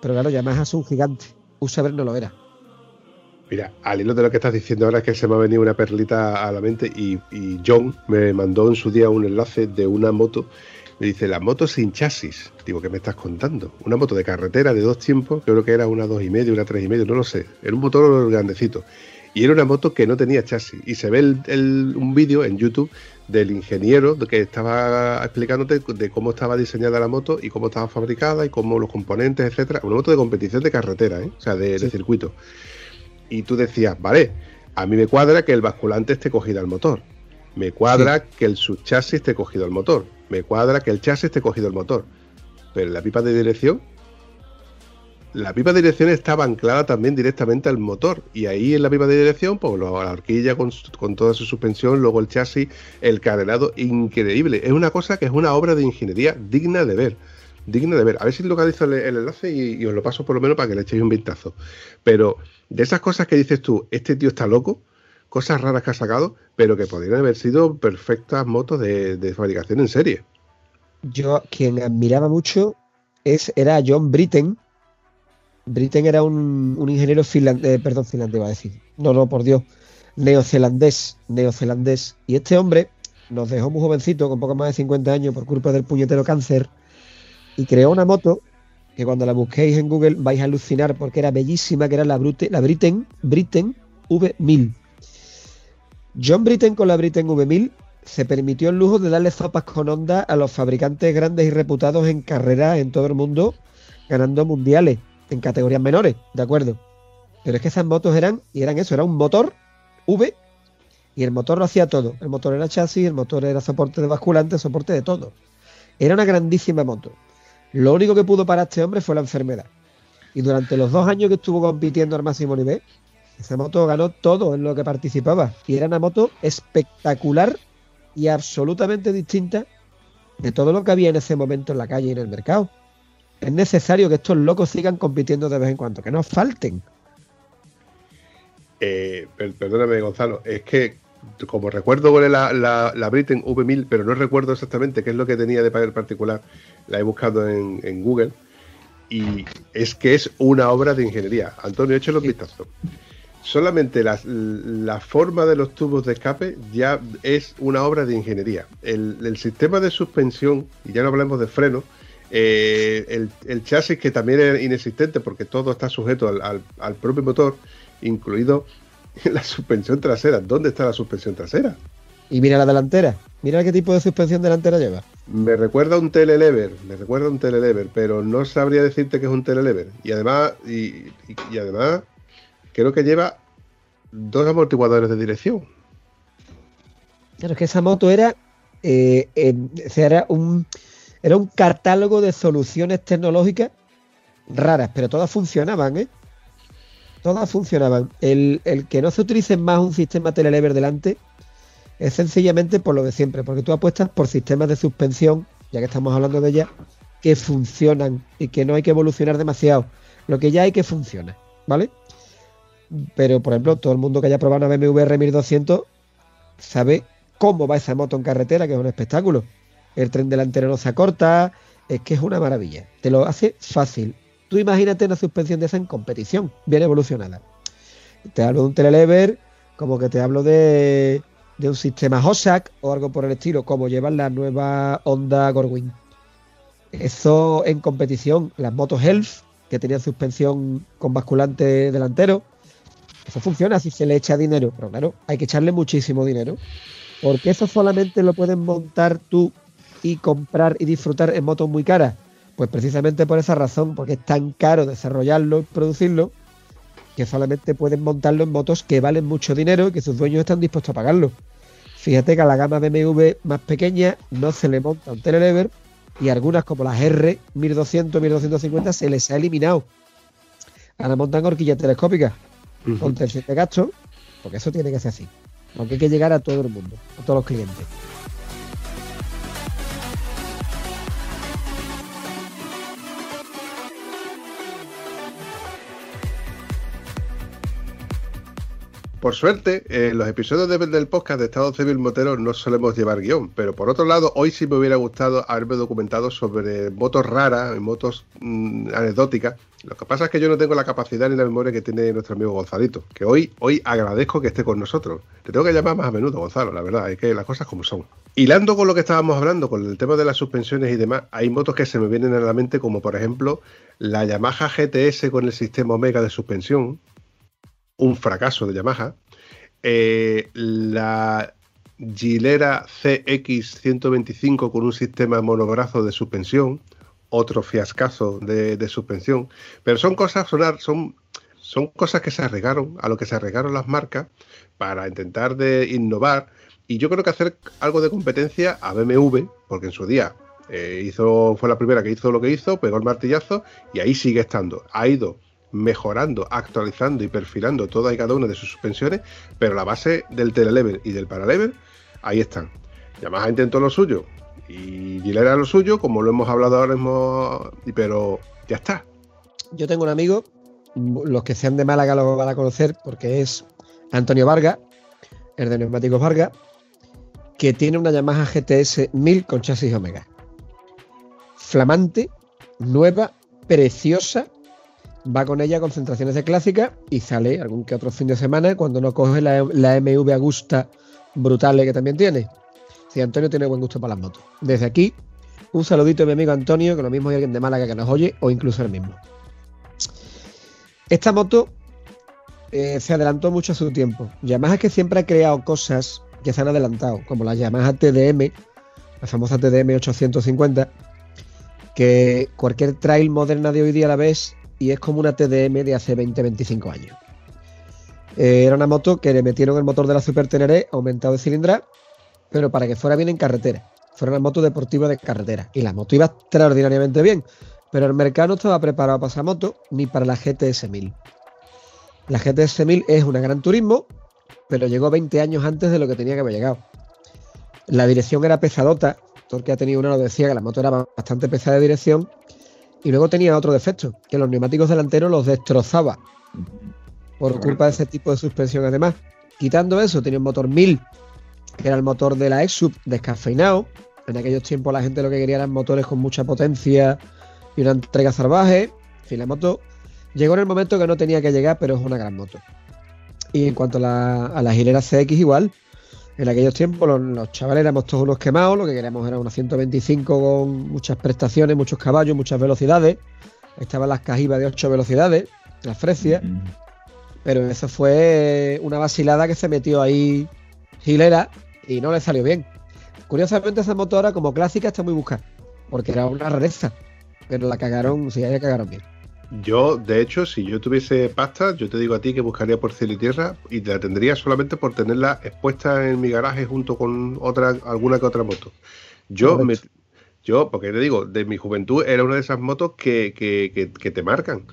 Pero claro, Yamaha es un gigante. Usaber no lo era. Mira, al hilo de lo que estás diciendo ahora es que se me ha venido una perlita a la mente y, y John me mandó en su día un enlace de una moto. Me dice, la moto sin chasis. Digo, ¿qué me estás contando? Una moto de carretera de dos tiempos, creo que era una dos y medio, una tres y medio, no lo sé. Era un motor grandecito. Y era una moto que no tenía chasis. Y se ve el- el- un vídeo en YouTube del ingeniero que estaba explicándote de cómo estaba diseñada la moto y cómo estaba fabricada y cómo los componentes, etcétera. Una moto de competición de carretera, ¿eh? o sea, de, circuito. Y tú decías, vale, a mí me cuadra que el basculante esté cogido al motor. Me cuadra que el subchasis esté cogido al motor. Me cuadra que el chasis esté cogido al motor. Pero la pipa de dirección, la pipa de dirección estaba anclada también directamente al motor. Y ahí en la pipa de dirección, pues la horquilla con, con toda su suspensión, luego el chasis, el carenado, increíble. Es una cosa que es una obra de ingeniería digna de ver. Digna de ver. A ver si localizo el, enlace y, y os lo paso por lo menos para que le echéis un vistazo. Pero de esas cosas que dices tú, este tío está loco, cosas raras que ha sacado, pero que podrían haber sido perfectas motos de, de fabricación en serie. Yo, quien admiraba mucho es, era John Britten. Britten era un, ingeniero finlandés, perdón, finlandés iba a decir. No, no, por Dios. Neozelandés, neozelandés. Y este hombre nos dejó muy jovencito, con poco más de 50 años, por culpa del puñetero cáncer. Y creó una moto que cuando la busquéis en Google vais a alucinar porque era bellísima, que era la, Brute, la Britten, Britten V1000. John Britten con la Britten V1000 se permitió el lujo de darle zapas con onda a los fabricantes grandes y reputados en carreras en todo el mundo, ganando mundiales en categorías menores, ¿de acuerdo? Pero es que esas motos eran, y eran eso, era un motor V y el motor lo hacía todo. El motor era chasis, el motor era soporte de basculante, soporte de todo. Era una grandísima moto. Lo único que pudo parar este hombre fue la enfermedad. Y durante los dos años que estuvo compitiendo al máximo nivel, esa moto ganó todo en lo que participaba. Y era una moto espectacular y absolutamente distinta de todo lo que había en ese momento en la calle y en el mercado. Es necesario que estos locos sigan compitiendo de vez en cuando, que no falten. Eh, per- perdóname, Gonzalo, es que como recuerdo es la, la, la Britain V1000, pero no recuerdo exactamente qué es lo que tenía de papel particular, la he buscado en, en Google y es que es una obra de ingeniería. Antonio, échale un vistazo. Solamente la, la forma de los tubos de escape ya es una obra de ingeniería. El, el sistema de suspensión, y ya no hablemos de freno, eh, el, el chasis que también es inexistente porque todo está sujeto al, al- al propio motor, incluido la suspensión trasera. ¿Dónde está la suspensión trasera? Y mira la delantera. Mira qué tipo de suspensión delantera lleva. Me recuerda a un telelever, me recuerda a un telelever, pero no sabría decirte que es un telelever. Y además, y, y- y además, creo que lleva dos amortiguadores de dirección. Claro, es que esa moto era, eh, eh, era un, era un catálogo de soluciones tecnológicas raras, pero todas funcionaban, ¿eh? Todas funcionaban. El, el que no se utilice más un sistema telelever delante es sencillamente por lo de siempre, porque tú apuestas por sistemas de suspensión, ya que estamos hablando de ella, que funcionan y que no hay que evolucionar demasiado. Lo que ya hay que funciona, ¿vale? Pero, por ejemplo, todo el mundo que haya probado una BMW R1200 sabe cómo va esa moto en carretera, que es un espectáculo. El tren delantero no se acorta, es que es una maravilla. Te lo hace fácil. Tú imagínate una suspensión de esa en competición, bien evolucionada. Te hablo de un telelever, como que te hablo de, de un sistema HOSAC o algo por el estilo, como llevan la nueva Honda Gorwin. Eso en competición, las motos Health, que tenían suspensión con basculante delantero, eso funciona si se le echa dinero, pero claro, hay que echarle muchísimo dinero, porque eso solamente lo pueden montar tú y comprar y disfrutar en motos muy caras. Pues precisamente por esa razón, porque es tan caro desarrollarlo y producirlo, que solamente pueden montarlo en motos que valen mucho dinero y que sus dueños están dispuestos a pagarlo. Fíjate que a la gama BMW más pequeña no se le monta un telelever y algunas como las R 1200, 1250 se les ha eliminado. Ahora montan horquillas telescópicas con tercer de gasto, porque eso tiene que ser así. Aunque hay que llegar a todo el mundo, a todos los clientes. Por suerte, en los episodios de- del podcast de Estado Civil Motero no solemos llevar guion, pero por otro lado, hoy sí me hubiera gustado haberme documentado sobre motos raras motos mm, anecdóticas. Lo que pasa es que yo no tengo la capacidad ni la memoria que tiene nuestro amigo Gonzalito, que hoy, hoy agradezco que esté con nosotros. Te tengo que llamar más a menudo, Gonzalo, la verdad, es que las cosas como son. Hilando con lo que estábamos hablando, con el tema de las suspensiones y demás, hay motos que se me vienen a la mente, como por ejemplo la Yamaha GTS con el sistema Omega de suspensión, un fracaso de Yamaha. Eh, la Gilera CX125 con un sistema monobrazo de suspensión, otro fiascazo de, suspensión. Pero son cosas, son, son, cosas que se arriesgaron, a lo que se arriesgaron las marcas para intentar de innovar. Y yo creo que hacer algo de competencia a BMW, porque en su día eh, hizo, fue la primera que hizo lo que hizo, pegó el martillazo y ahí sigue estando. Ha ido mejorando, actualizando y perfilando toda y cada una de sus suspensiones, pero la base del telelever y del paralever, ahí están. Yamaha intentó lo suyo y Gilera lo suyo, como lo hemos hablado ahora mismo, pero ya está. Yo tengo un amigo, los que sean de Málaga lo van a conocer porque es Antonio Vargas, el de Neumáticos Vargas, que tiene una Yamaha GTS 1000 con chasis Omega. Flamante, nueva, preciosa. Va con ella a concentraciones de clásica y sale algún que otro fin de semana cuando no coge la, la MV Agusta brutales que también tiene. Sí, Antonio tiene buen gusto para las motos. Desde aquí, un saludito a mi amigo Antonio, que lo mismo hay alguien de Málaga que nos oye, o incluso el mismo. Esta moto eh, se adelantó mucho a su tiempo. Yamaha que siempre ha creado cosas que se han adelantado, como la Yamaha TDM, la famosa TDM 850, que cualquier trail moderna de hoy día la ves y es como una TDM de hace 20-25 años. Eh, era una moto que le metieron el motor de la Super Teneré aumentado de cilindrada, pero para que fuera bien en carretera. Fuera una moto deportiva de carretera. Y la moto iba extraordinariamente bien, pero el mercado no estaba preparado para esa moto ni para la GTS 1000. La GTS 1000 es una gran turismo, pero llegó 20 años antes de lo que tenía que haber llegado. La dirección era pesadota, todo el que ha tenido una lo decía que la moto era bastante pesada de dirección, y luego tenía otro defecto, que los neumáticos delanteros los destrozaba por culpa de ese tipo de suspensión además. Quitando eso, tenía un motor 1000, que era el motor de la Exub descafeinado. En aquellos tiempos la gente lo que quería eran motores con mucha potencia y una entrega salvaje. En fin, la moto llegó en el momento que no tenía que llegar, pero es una gran moto. Y en cuanto a la, a la Gilera CX, igual. En aquellos tiempos los, los chavales éramos todos unos quemados, lo que queríamos era una 125 con muchas prestaciones, muchos caballos, muchas velocidades. Estaban las cajivas de 8 velocidades, las frecias. Mm. Pero eso fue una vacilada que se metió ahí Gilera y no le salió bien. Curiosamente esa moto ahora como clásica está muy buscada, porque era una rareza. Pero la cagaron, sí, la cagaron bien. Yo, de hecho, si yo tuviese pasta, yo te digo a ti que buscaría por cielo y tierra y la tendría solamente por tenerla expuesta en mi garaje junto con otra, alguna que otra moto. Yo, me, yo, porque te digo, de mi juventud era una de esas motos que, que, que, que te marcan.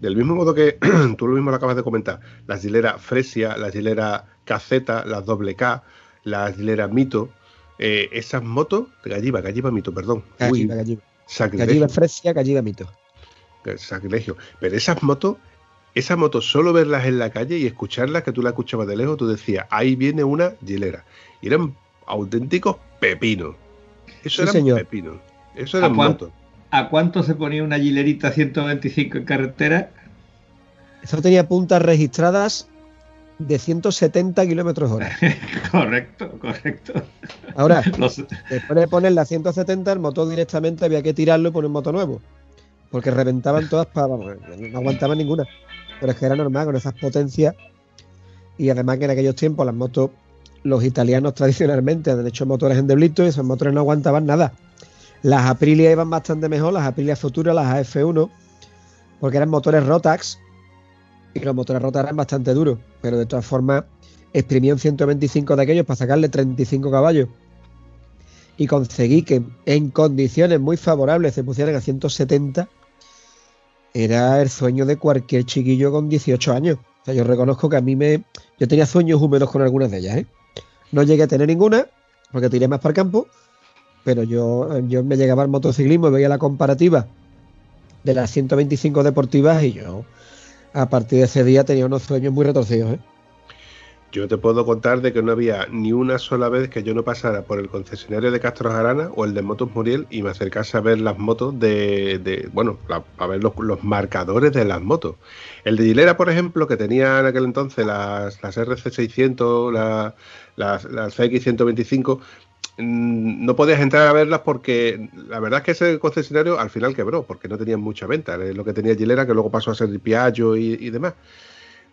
Del mismo modo que tú lo mismo lo acabas de comentar, las hileras Fresia, las hileras Caceta, las doble K, las hileras Mito, eh, esas motos, Galliva, Galliva Mito, perdón. Uy, Galliva, galliva. sacrilegio. Galliva fresia, galliva mito. Sacrilegio. Pero esas motos, esas motos, solo verlas en la calle y escucharlas, que tú las escuchabas de lejos, tú decías, ahí viene una hilera. Y eran auténticos pepinos. Eso Sí, eran señor. pepinos. Eso eran ¿A cuánto? motos. ¿A cuánto se ponía una gilerita 125 en carretera? Eso tenía puntas registradas de 170 kilómetros hora. correcto, correcto. Ahora, después de poner la 170, el motor directamente había que tirarlo y poner un motor nuevo. Porque reventaban todas para. no aguantaban ninguna. Pero es que era normal con esas potencias. Y además que en aquellos tiempos las motos, los italianos tradicionalmente han hecho motores en deblito y esos motores no aguantaban nada. Las Aprilia iban bastante mejor, las Aprilia Futura, las AF1, porque eran motores Rotax y los motores Rotax eran bastante duros, pero de todas formas exprimí un 125 de aquellos para sacarle 35 caballos y conseguí que en condiciones muy favorables se pusieran a 170 era el sueño de cualquier chiquillo con 18 años. O sea, yo reconozco que a mí me. Yo tenía sueños húmedos con algunas de ellas, ¿eh? No llegué a tener ninguna, porque tiré más para el campo, pero yo, yo me llegaba al motociclismo y veía la comparativa de las 125 deportivas y yo, a partir de ese día, tenía unos sueños muy retorcidos, ¿eh? Yo te puedo contar de que no había ni una sola vez que yo no pasara por el concesionario de Castro Jarana o el de Motos Muriel y me acercase a ver las motos de, bueno, a ver los, marcadores de las motos. El de Gilera, por ejemplo, que tenía en aquel entonces las, las RC600, las, las, CX125, mm, no podías entrar a verlas porque la verdad es que ese concesionario al final quebró porque no tenían mucha venta. Lo que tenía Gilera, que luego pasó a ser Piaggio y demás.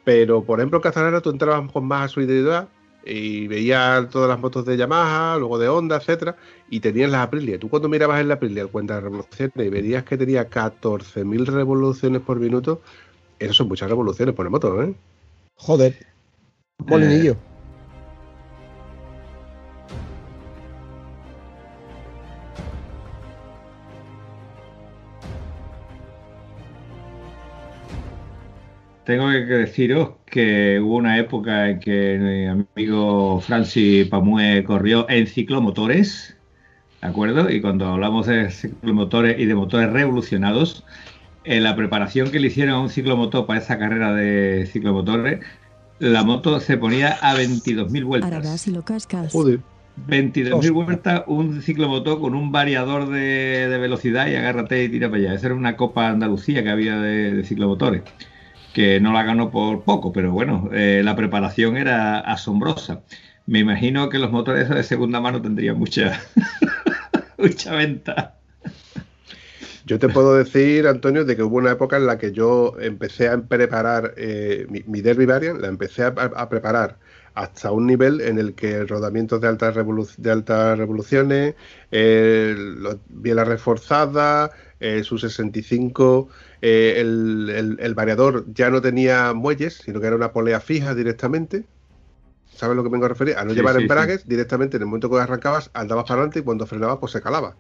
Pero, por ejemplo, en Cazanara tú entrabas con más asiduidad y veías todas las motos de Yamaha, luego de Honda, etcétera, y tenías las Aprilia. Tú cuando mirabas en la Aprilia el cuenta de revoluciones y veías que tenía 14.000 revoluciones por minuto, eso son muchas revoluciones por moto, ¿eh? Joder. Molinillo. Tengo que deciros que hubo una época en que mi amigo Francis Pamue corrió en ciclomotores, ¿de acuerdo? Y cuando hablamos de ciclomotores y de motores revolucionados, en la preparación que le hicieron a un ciclomotor para esa carrera de ciclomotores, la moto se ponía a 22.000 vueltas. y lo cascas. 22.000 vueltas, un ciclomotor con un variador de, velocidad y agárrate y tira para allá. Esa era una Copa Andalucía que había de ciclomotores que no la ganó por poco, pero bueno, eh, la preparación era asombrosa. Me imagino que los motores de segunda mano tendrían mucha, mucha venta. Yo te puedo decir, Antonio, de que hubo una época en la que yo empecé a preparar eh, mi, Derby Variant, la empecé a, preparar hasta un nivel en el que rodamientos de altas, de altas revoluciones, eh, biela reforzada, eh, su 65 eh, el, variador ya no tenía muelles, sino que era una polea fija directamente. ¿Sabes lo que vengo a referir? A no llevar embragues, directamente en el momento que arrancabas, andabas para adelante y cuando frenabas, pues se calaba.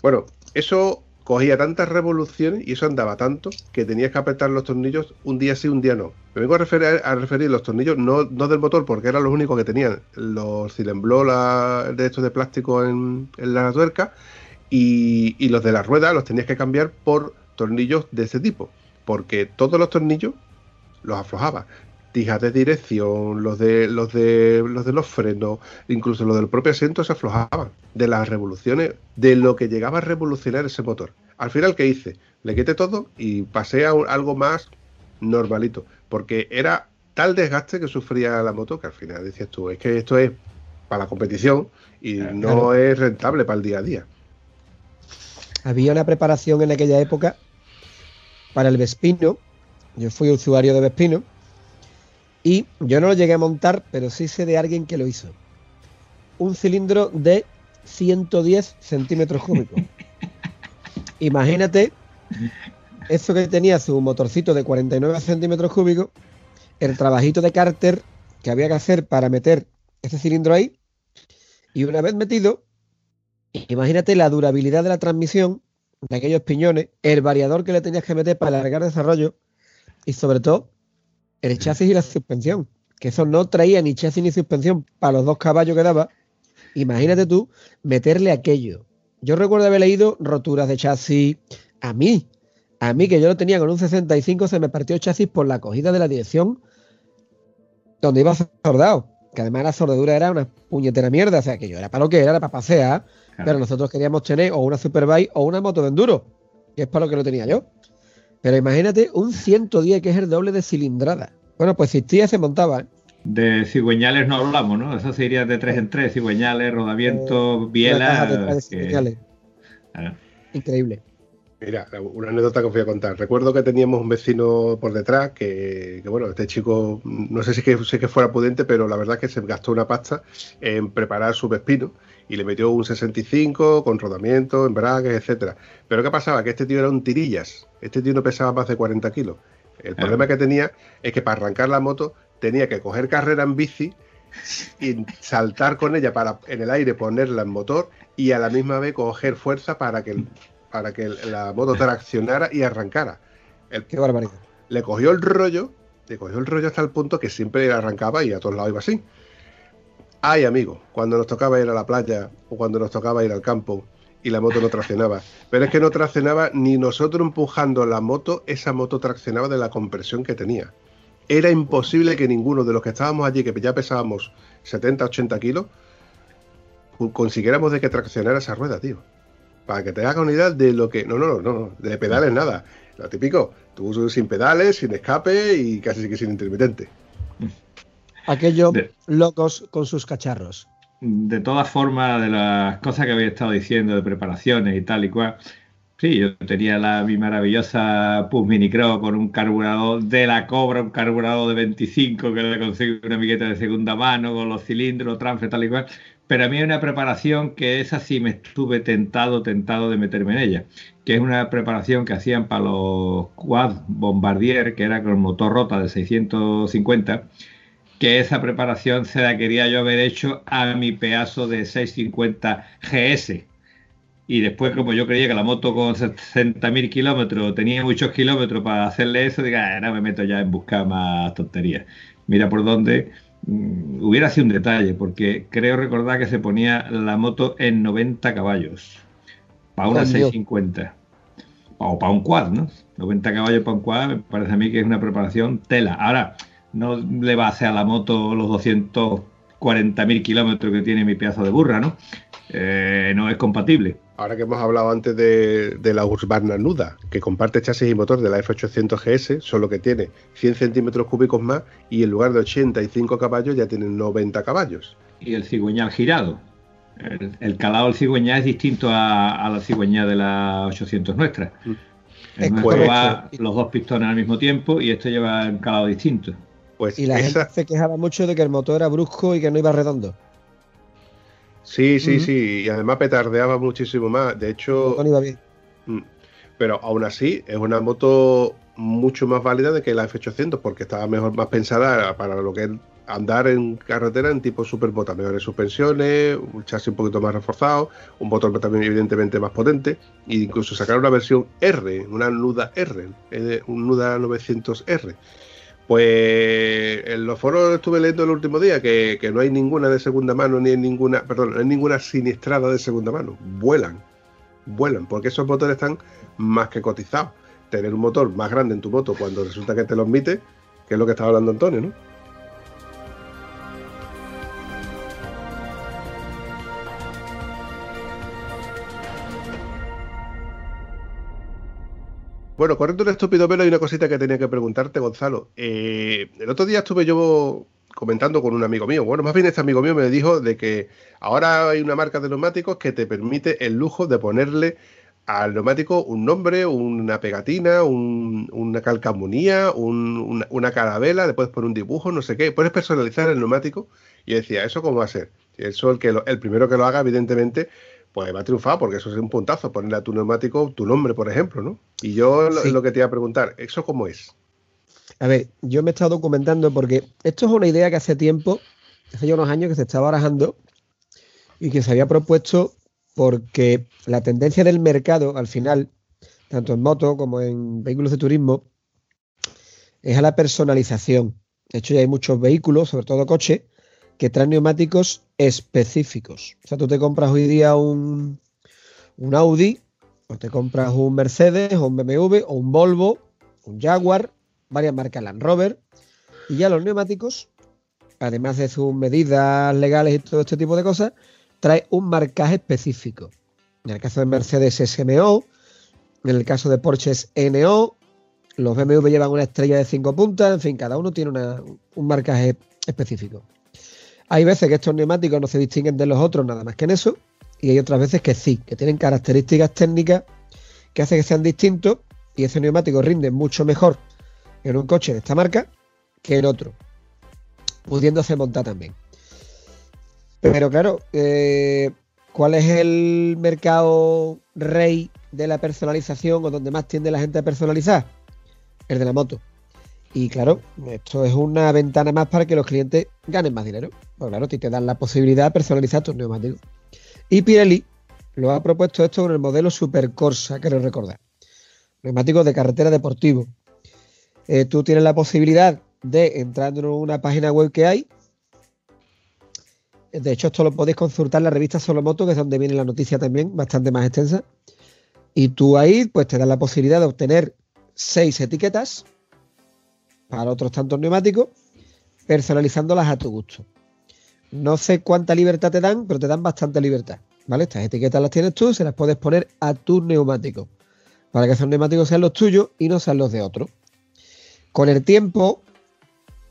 Bueno, eso cogía tantas revoluciones y eso andaba tanto que tenías que apretar los tornillos un día sí, un día no. Me vengo a referir a referir los tornillos no, no del motor porque eran los únicos que tenían los cilembló de estos de plástico en, la tuerca y, y, los de la rueda los tenías que cambiar por tornillos de ese tipo, porque todos los tornillos los aflojaba. Tijas de dirección, los de los de los de los frenos, incluso los del propio asiento se aflojaban de las revoluciones, de lo que llegaba a revolucionar ese motor. Al final, ¿qué hice? Le quité todo y pasé a algo más normalito, porque era tal desgaste que sufría la moto que al final decías tú, es que esto es para la competición y no es rentable para el día a día. Había una preparación en aquella época para el Vespino. Yo fui usuario de Vespino. Y yo no lo llegué a montar, pero sí sé de alguien que lo hizo. Un cilindro de 110 centímetros cúbicos. Imagínate eso que tenía su motorcito de 49 centímetros cúbicos, el trabajito de cárter que había que hacer para meter ese cilindro ahí. Y una vez metido, imagínate la durabilidad de la transmisión de aquellos piñones, el variador que le tenías que meter para alargar desarrollo y sobre todo el chasis y la suspensión, que eso no traía ni chasis ni suspensión para los dos caballos que daba. Imagínate tú meterle aquello. Yo recuerdo haber leído roturas de chasis a mí, a mí que yo lo tenía con un 65 se me partió el chasis por la cogida de la dirección donde iba sordado, que además la sordadura era una puñetera mierda, o sea que yo era para lo que era, era para pasear pero nosotros queríamos tener o una Superbike o una moto de enduro, que es para lo que lo tenía yo. Pero imagínate un 110 que es el doble de cilindrada. Bueno, pues Cistía se montaba. ¿eh? De cigüeñales no hablamos, ¿no? Eso sería de tres en tres, cigüeñales, rodamientos, bielas. Que... Increíble. Mira, una anécdota que os voy a contar. Recuerdo que teníamos un vecino por detrás que, bueno, este chico, no sé si que, que fuera prudente, pero la verdad es que se gastó una pasta en preparar su vespino y le metió un 65 con rodamiento, embragues, etcétera. Pero ¿qué pasaba? Que este tío era un tirillas. Este tío no pesaba más de 40 kilos. El problema que tenía es que para arrancar la moto tenía que coger carrera en bici y saltar con ella para en el aire ponerla en motor y a la misma vez coger fuerza para que para que la moto traccionara y arrancara. El, Qué barbaridad. Le cogió el rollo, le cogió el rollo hasta el punto que siempre arrancaba y a todos lados iba así. Ay, amigo, cuando nos tocaba ir a la playa o cuando nos tocaba ir al campo y la moto no traccionaba. Pero es que no traccionaba ni nosotros empujando la moto, esa moto traccionaba de la compresión que tenía. Era imposible que ninguno de los que estábamos allí, que ya pesábamos 70, 80 kilos, consiguiéramos de que traccionara esa rueda, tío para que te hagas una idea de lo que. No, no, no, de pedales nada. Lo típico, tú sin pedales, sin escape y casi que sin intermitente. Aquellos locos con sus cacharros. De todas formas, de las cosas que había estado diciendo de preparaciones y tal y cual, sí, yo tenía la, mi maravillosa Pus Mini Crow con un carburador de la Cobra, un carburador de 25 que le conseguí una amigueta de segunda mano con los cilindros, transfer, tal y cual. Pero a mí hay una preparación que es así, me estuve tentado, tentado de meterme en ella, que es una preparación que hacían para los Quad Bombardier, que era con motor rota de 650, que esa preparación se la quería yo haber hecho a mi pedazo de 650 GS. Y después, como yo creía que la moto con 60.000 kilómetros tenía muchos kilómetros para hacerle eso, diga, ah, no me meto ya en buscar más tonterías. Mira por dónde Mm, hubiera sido un detalle, porque creo recordar que se ponía la moto en 90 caballos, para una 650, o para un quad, ¿no? 90 caballos para un quad, me parece a mí que es una preparación tela. Ahora, no le va a hacer a la moto los 240.000 kilómetros que tiene mi pedazo de burra, ¿no? Eh, no es compatible ahora que hemos hablado antes de, la Urbana Nuda, que comparte chasis y motor de la F800 GS, solo que tiene 100 centímetros cúbicos más y en lugar de 85 caballos ya tiene 90 caballos. Y el cigüeñal girado. El, calado del cigüeñal es distinto a, la cigüeñal de la 800 nuestra. Mm. los dos pistones al mismo tiempo y esto lleva un calado distinto. Pues y la gente se quejaba mucho de que el motor era brusco y que no iba redondo. Sí, sí, sí, y además petardeaba muchísimo más. De hecho, mm, pero aún así es una moto mucho más válida de que la F800 porque estaba mejor más pensada para lo que es andar en carretera en tipo superbota, mejores suspensiones, un chasis un poquito más reforzado, un motor también evidentemente más potente e incluso sacar una versión R, una Nuda R, eh, un Nuda 900R pues en los foros estuve leyendo el último día que, no hay ninguna de segunda mano ni ninguna, perdón, no hay ninguna siniestrada de segunda mano. Vuelan, vuelan, porque esos motores están más que cotizados. Tener un motor más grande en tu moto cuando resulta que te lo admite, que es lo que estaba hablando Antonio, ¿no? Bueno, corriendo un estúpido pelo hay una cosita que tenía que preguntarte, Gonzalo. Eh, el otro día estuve yo comentando con un amigo mío. Bueno, más bien este amigo mío me dijo de que ahora hay una marca de neumáticos que te permite el lujo de ponerle al neumático un nombre, una pegatina, una calcamonía, una, carabela, le puedes poner un dibujo, no sé qué. Puedes personalizar el neumático. Y decía, ¿eso cómo va a ser? Eso el, que el primero que lo haga, evidentemente, pues va a triunfar porque eso es un puntazo, ponerle a tu neumático tu nombre, por ejemplo, ¿no? Y yo lo, que te iba a preguntar, ¿eso cómo es? A ver, yo me he estado documentando porque esto es una idea que hace tiempo, hace ya unos años que se estaba barajando y que se había propuesto porque la tendencia del mercado al final, tanto en moto como en vehículos de turismo, es a la personalización. De hecho, ya hay muchos vehículos, sobre todo coches, que traen neumáticos específicos. O sea, tú te compras hoy día un, un Audi, o te compras un Mercedes, o un BMW, o un Volvo, un Jaguar, varias marcas Land Rover, y ya los neumáticos, además de sus medidas legales y todo este tipo de cosas, trae un marcaje específico. En el caso de Mercedes es MO, en el caso de Porsche es NO, Los BMW llevan una estrella de cinco puntas, en fin, cada uno tiene una- un marcaje específico. Hay veces que estos neumáticos no se distinguen de los otros nada más que en eso, y hay otras veces que sí, que tienen características técnicas que hacen que sean distintos y ese neumático rinde mucho mejor en un coche de esta marca que en otro, pudiéndose montar también. Pero claro, eh, ¿cuál es el mercado rey de la personalización o donde más tiende la gente a personalizar? El de la moto. Y claro, esto es una ventana más para que los clientes ganen más dinero. Pues claro, te dan la posibilidad de personalizar tus neumáticos. Y Pirelli lo ha propuesto esto con el modelo Super Corsa, quiero recordar. Neumáticos de carretera deportivo. Eh, tú tienes la posibilidad de entrar en una página web que hay. De hecho, esto lo podéis consultar en la revista Solo Moto, que es donde viene la noticia también, bastante más extensa. Y tú ahí, pues te dan la posibilidad de obtener seis etiquetas para otros tantos neumáticos, personalizándolas a tu gusto. No sé cuánta libertad te dan, pero te dan bastante libertad. ¿Vale? Estas etiquetas las tienes tú, se las puedes poner a tus neumáticos. Para que esos neumáticos sean los tuyos y no sean los de otro. Con el tiempo,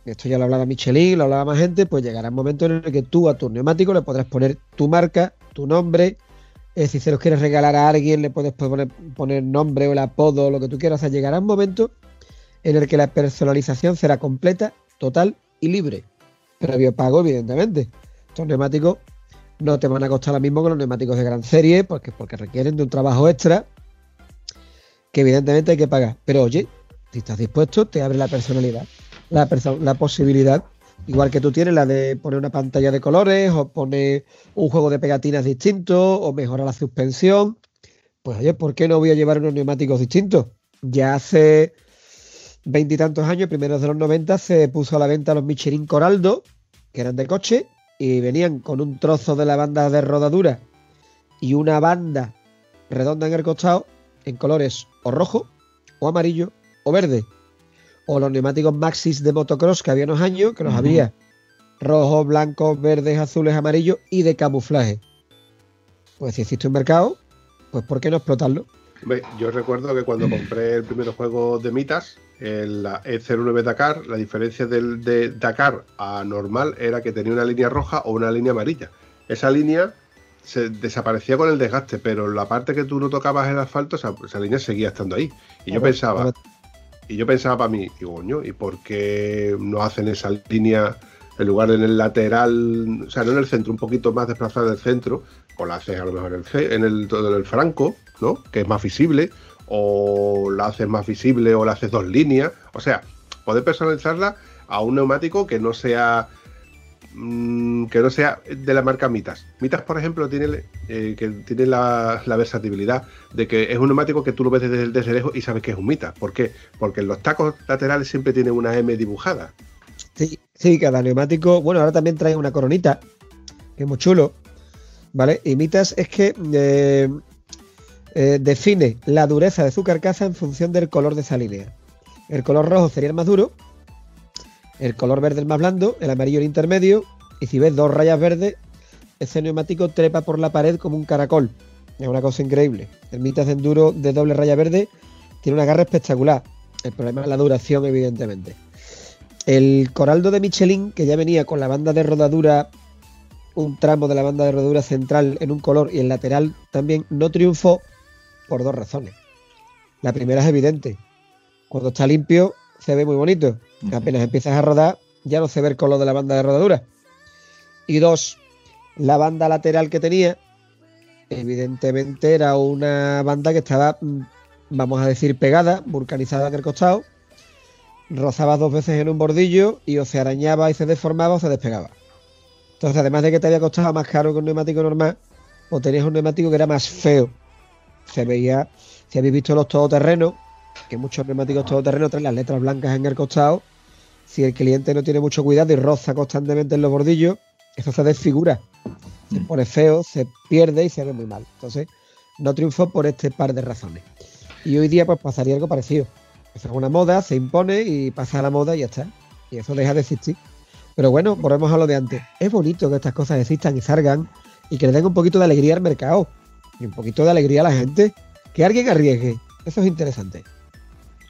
esto ya lo hablaba Michelin, lo hablaba más gente, pues llegará un momento en el que tú a tus neumáticos le podrás poner tu marca, tu nombre. eh, si se los quieres regalar a alguien, le puedes poner, poner nombre o el apodo, lo que tú quieras. O sea, llegará un momento en el que la personalización será completa, total y libre. Previo pago, evidentemente. Estos neumáticos no te van a costar lo mismo que los neumáticos de gran serie, porque, porque requieren de un trabajo extra que evidentemente hay que pagar. Pero oye, si estás dispuesto, te abre la personalidad, la, la posibilidad, igual que tú tienes la de poner una pantalla de colores o poner un juego de pegatinas distinto o mejorar la suspensión. Pues oye, ¿por qué no voy a llevar unos neumáticos distintos? Ya hace veintitantos años, primeros de los 90, se puso a la venta los Michelin Coraldo, que eran de coche, y venían con un trozo de la banda de rodadura y una banda redonda en el costado en colores o rojo, o amarillo, o verde. O los neumáticos Maxis de motocross que había unos años, que los había rojos, blancos, verdes, azules, amarillos y de camuflaje. Pues si existe un mercado, pues ¿por qué no explotarlo? Yo recuerdo que cuando compré el primer juego de Mitas, el la E09 Dakar, la diferencia del de Dakar a normal era que tenía una línea roja o una línea amarilla. Esa línea se desaparecía con el desgaste, pero la parte que tú no tocabas el asfalto, esa, esa línea seguía estando ahí. Y yo pensaba, y yo pensaba para mí, digo, coño, ¿y por qué no hacen esa línea en lugar de en el lateral, o sea, no en el centro, un poquito más desplazada del centro, o la haces a lo mejor en el, en el, todo el franco, ¿no? Que es más visible, o la haces más visible, o la haces dos líneas, o sea, poder personalizarla a un neumático que no sea mm, que no sea de la marca Mitas. Mitas, por ejemplo, tiene, eh, que tiene la, la versatilidad de que es un neumático que tú lo ves desde, lejos y sabes que es un Mitas. ¿Por qué? Porque en los tacos laterales siempre tiene una M dibujada. Sí, sí, cada neumático. Bueno, ahora también trae una coronita, que es muy chulo. ¿Vale? Y Mitas es que eh, eh, define la dureza de su carcasa en función del color de esa línea. El color rojo sería el más duro, el color verde el más blando, el amarillo el intermedio, y si ves dos rayas verdes, ese neumático trepa por la pared como un caracol. Es una cosa increíble. El Mitas de enduro de doble raya verde tiene una garra espectacular. El problema es la duración, evidentemente. El Coraldo de Michelin, que ya venía con la banda de rodadura, un tramo de la banda de rodadura central en un color y el lateral también, no triunfó por dos razones. La primera es evidente. Cuando está limpio, se ve muy bonito. Ujú. Apenas empiezas a rodar, ya no se ve el color de la banda de rodadura. Y dos, la banda lateral que tenía, evidentemente era una banda que estaba, mm, vamos a decir, pegada, vulcanizada en el costado, rozaba dos veces en un bordillo y o se arañaba y se deformaba o se despegaba. Entonces, además de que te había costado más caro que un neumático normal, o tenías un neumático que era más feo. Se veía, si habéis visto los todoterrenos, que muchos neumáticos todoterrenos traen las letras blancas en el costado, si el cliente no tiene mucho cuidado y roza constantemente en los bordillos, eso se desfigura. Se Mm. pone feo, se pierde y se ve muy mal. Entonces, no triunfó por este par de razones. Y hoy día, pues pasaría algo parecido. Es una moda, se impone y pasa la moda y ya está. Y eso deja de existir. Pero bueno, volvemos a lo de antes. Es bonito que estas cosas existan y salgan y que le den un poquito de alegría al mercado y un poquito de alegría a la gente. Que alguien arriesgue. Eso es interesante.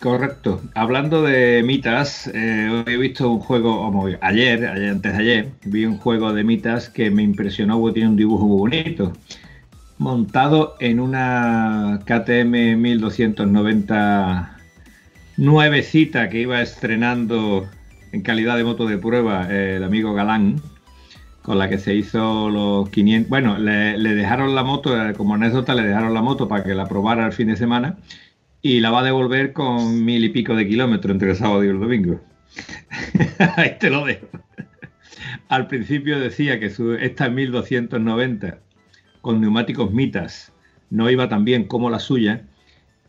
Correcto. Hablando de mitas, eh, he visto un juego, como ayer, ayer, antes de ayer, vi un juego de mitas que me impresionó tiene un dibujo muy bonito. Montado en una KTM 1290 nuevecita que iba estrenando en calidad de moto de prueba eh, el amigo Galán, con la que se hizo los 500. Bueno, le, dejaron la moto, eh, como anécdota, le dejaron la moto para que la probara el fin de semana y la va a devolver con mil y pico de kilómetros entre el sábado y el domingo. Ahí te lo dejo. Al principio decía que su, esta 1290 con neumáticos mitas no iba tan bien como la suya.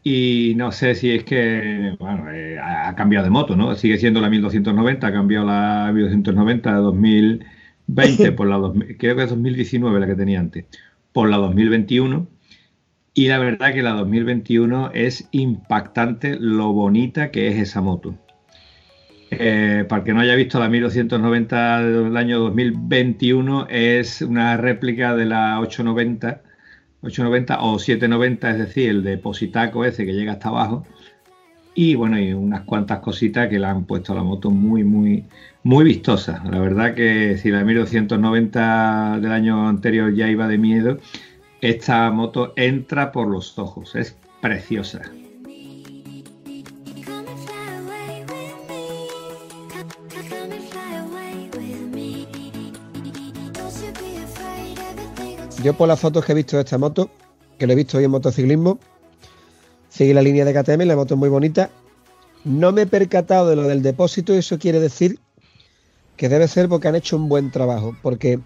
Y no sé si es que bueno, eh, ha cambiado de moto, ¿no? Sigue siendo la 1290, ha cambiado la 1290 a 2000. 20 por la 2000, creo que es 2019 la que tenía antes, por la 2021. Y la verdad que la 2021 es impactante lo bonita que es esa moto. Eh, para que no haya visto la 1290 del año 2021 es una réplica de la 890, 890 o 790, es decir, el de Positaco ese que llega hasta abajo. Y bueno, y unas cuantas cositas que le han puesto a la moto muy, muy, muy vistosa. La verdad que si la 1290 del año anterior ya iba de miedo, esta moto entra por los ojos, es preciosa. Yo por las fotos que he visto de esta moto, que lo he visto hoy en motociclismo, sigue la línea de KTM, la moto es muy bonita. No me he percatado de lo del depósito eso quiere decir que debe ser porque han hecho un buen trabajo, porque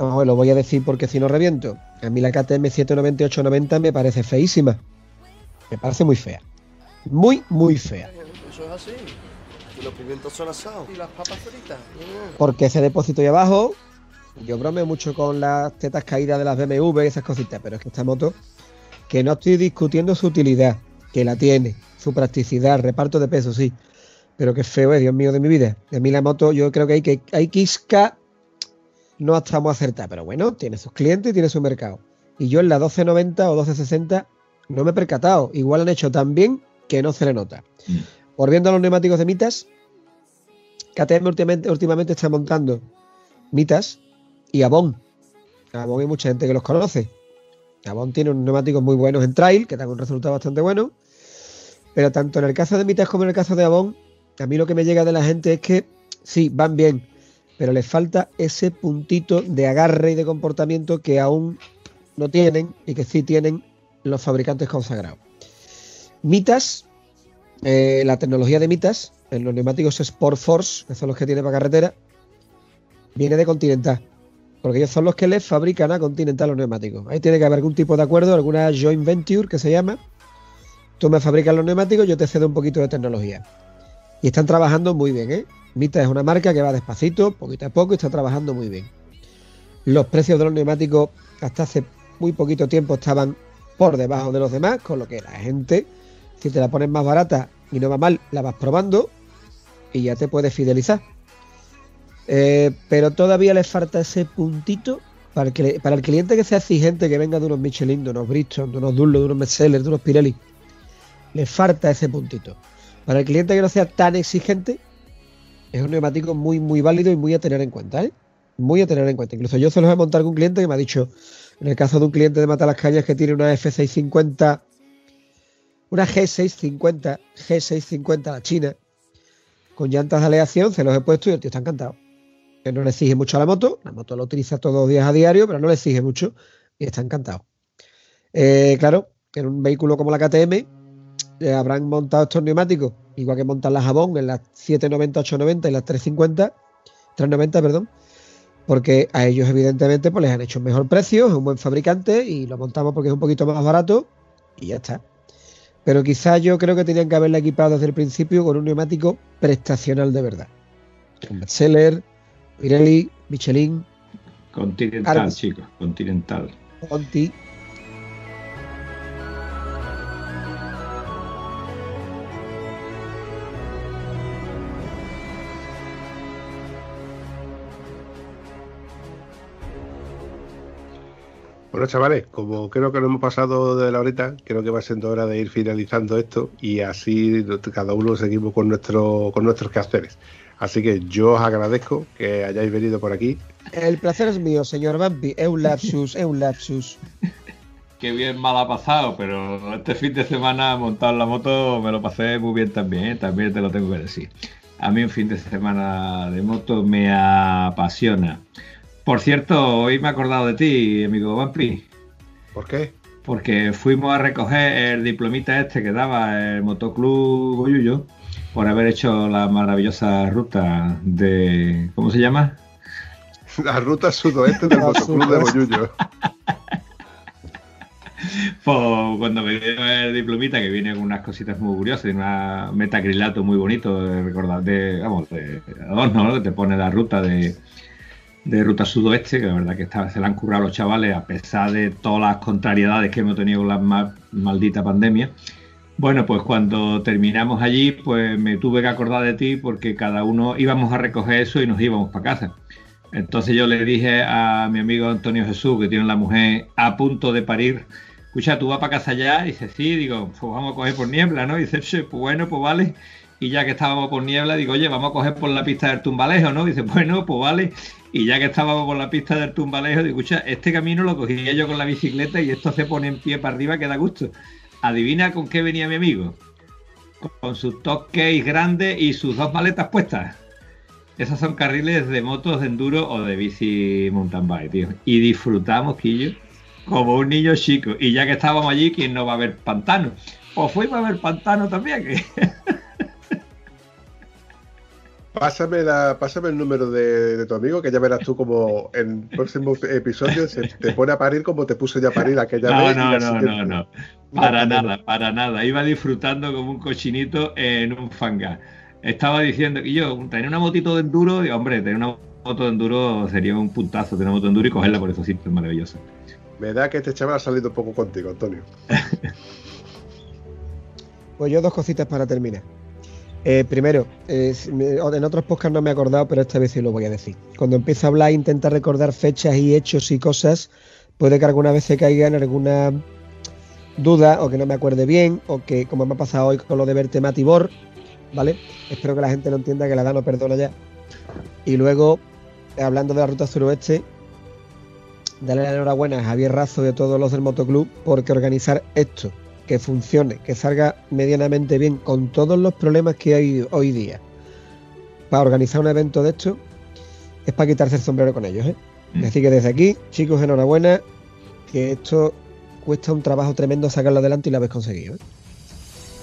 Vamos, lo voy a decir porque si no reviento. A mí la KTM 798-90 me parece feísima. Me parece muy fea. Muy, muy fea. Eso es así. Y los pimientos son asados. Y las papas fritas. Porque ese depósito ahí abajo, yo bromeo mucho con las tetas caídas de las BMW y esas cositas, pero es que esta moto, que no estoy discutiendo su utilidad, que la tiene, su practicidad, reparto de peso, sí. Pero qué feo es, Dios mío de mi vida. A mí la moto, yo creo que hay que, hay isca no estamos acertados, pero bueno, tiene sus clientes y tiene su mercado. Y yo en la 1290 o 1260 no me he percatado. Igual han hecho tan bien que no se le nota. Mm. Volviendo a los neumáticos de mitas, KTM últimamente, últimamente está montando mitas y Avon. Avon hay mucha gente que los conoce. Avon tiene unos neumáticos muy buenos en trail, que dan un resultado bastante bueno. Pero tanto en el caso de mitas como en el caso de Avon, a mí lo que me llega de la gente es que sí, van bien, pero les falta ese puntito de agarre y de comportamiento que aún no tienen y que sí tienen los fabricantes consagrados. Mitas, eh, la tecnología de Mitas, en los neumáticos Sport Force, que son los que tiene para carretera, viene de Continental. Porque ellos son los que les fabrican a Continental los neumáticos. Ahí tiene que haber algún tipo de acuerdo, alguna joint venture que se llama. Tú me fabricas los neumáticos, yo te cedo un poquito de tecnología. Y están trabajando muy bien, ¿eh? Mita es una marca que va despacito, poquito a poco y está trabajando muy bien. Los precios de los neumáticos hasta hace muy poquito tiempo estaban por debajo de los demás, con lo que la gente, si te la pones más barata y no va mal, la vas probando y ya te puedes fidelizar. Eh, pero todavía le falta ese puntito para el, que, para el cliente que sea exigente, que venga de unos Michelin, de unos Bristol, de unos Dunlop, de unos Mercedes, de unos Pirelli. Le falta ese puntito. Para el cliente que no sea tan exigente, es un neumático muy, muy válido y muy a tener en cuenta, ¿eh? Muy a tener en cuenta. Incluso yo se los he montado con un cliente que me ha dicho, en el caso de un cliente de Mata las Cañas que tiene una F650, una G650, G650 la China, con llantas de aleación, se los he puesto y el tío está encantado. Que no le exige mucho a la moto, la moto lo utiliza todos los días a diario, pero no le exige mucho y está encantado. Eh, claro, en un vehículo como la KTM, eh, habrán montado estos neumáticos, igual que montan las Jabón en las 790, 890 y las 350, 390, perdón, porque a ellos evidentemente pues les han hecho un mejor precio, es un buen fabricante y lo montamos porque es un poquito más barato y ya está. Pero quizás yo creo que tenían que haberla equipado desde el principio con un neumático prestacional de verdad. Un bestseller, Pirelli, Michelin. Continental, chicos, Continental. Conti, Bueno, chavales, como creo que nos hemos pasado de la horita, creo que va siendo hora de ir finalizando esto y así cada uno seguimos con, nuestro, con nuestros quehaceres. Así que yo os agradezco que hayáis venido por aquí. El placer es mío, señor Bambi. Es un lapsus, es un lapsus. Qué bien mal ha pasado, pero este fin de semana montado en la moto me lo pasé muy bien también, ¿eh? también te lo tengo que decir. A mí un fin de semana de moto me apasiona. Por cierto, hoy me he acordado de ti, amigo Vampi. ¿Por qué? Porque fuimos a recoger el diplomita este que daba el Motoclub Goyuyo por haber hecho la maravillosa ruta de. ¿Cómo se llama? La ruta sudoeste del Motoclub de Goyuyo. Pues cuando me dio el diplomita, que viene con unas cositas muy curiosas, y una metacrilato muy bonito, de recordar, de, vamos, de adorno, que te pone la ruta de, de Ruta Sudoeste, que la verdad que se la han currado los chavales a pesar de todas las contrariedades que hemos tenido con la maldita pandemia. Bueno, pues cuando terminamos allí, pues me tuve que acordar de ti porque cada uno íbamos a recoger eso y nos íbamos para casa. Entonces yo le dije a mi amigo Antonio Jesús, que tiene la mujer a punto de parir, escucha, ¿tú vas para casa ya? Y dice, sí, digo, pues vamos a coger por niebla, ¿no? Y dice, pues bueno, pues vale. Y ya que estábamos por niebla, digo, oye, vamos a coger por la pista del tumbalejo, ¿no? Y dice, bueno, pues vale. Y ya que estábamos por la pista del tumbalejo, digo, escucha, este camino lo cogía yo con la bicicleta y esto se pone en pie para arriba que da gusto. Adivina con qué venía mi amigo. Con sus top case grandes y sus dos maletas puestas. Esos son carriles de motos de enduro o de bici mountain bike, tío. Y disfrutamos, Quillo, como un niño chico. Y ya que estábamos allí, ¿quién no va a ver pantano? Pues fuimos a ver pantano también. Pásame, la, pásame el número de, tu amigo, que ya verás tú como en próximos episodios se te pone a parir como te puso ya a parir aquella no, vez. No, no, no, no, para nada, para nada. Iba disfrutando como un cochinito en un fangar. Estaba diciendo que yo, tener una motito de enduro, y hombre, tener una moto de enduro sería un puntazo, tener una moto de enduro y cogerla por esos sitios maravillosos. Me da que este chaval ha salido un poco contigo, Antonio. pues yo dos cositas para terminar. Eh, primero, eh, en otros podcasts no me he acordado, pero esta vez sí lo voy a decir. Cuando empiezo a hablar intenta recordar fechas y hechos y cosas, puede que alguna vez se caiga en alguna duda o que no me acuerde bien o que, como me ha pasado hoy con lo de verte Matibor, ¿vale? Espero que la gente no entienda que la edad no perdona ya. Y luego, hablando de la ruta suroeste, darle la enhorabuena a Javier Razo y a todos los del motoclub porque organizar esto que funcione, que salga medianamente bien con todos los problemas que hay hoy día para organizar un evento de esto, es para quitarse el sombrero con ellos. ¿eh? Mm. Así que desde aquí, chicos, enhorabuena, que esto cuesta un trabajo tremendo sacarlo adelante y lo habéis conseguido. ¿eh?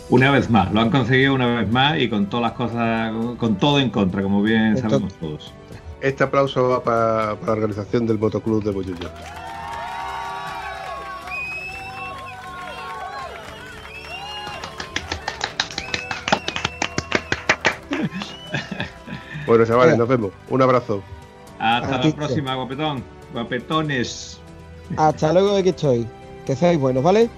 Una vez más, lo han conseguido una vez más y con todas las cosas, con todo en contra, como bien sabemos todos. Este aplauso va para, la organización del Motoclub de Boyuyo. Bueno, chavales, nos vemos. Un abrazo. Hasta la próxima, guapetón. Guapetones. Hasta luego de que estoy. Que seáis buenos, ¿vale?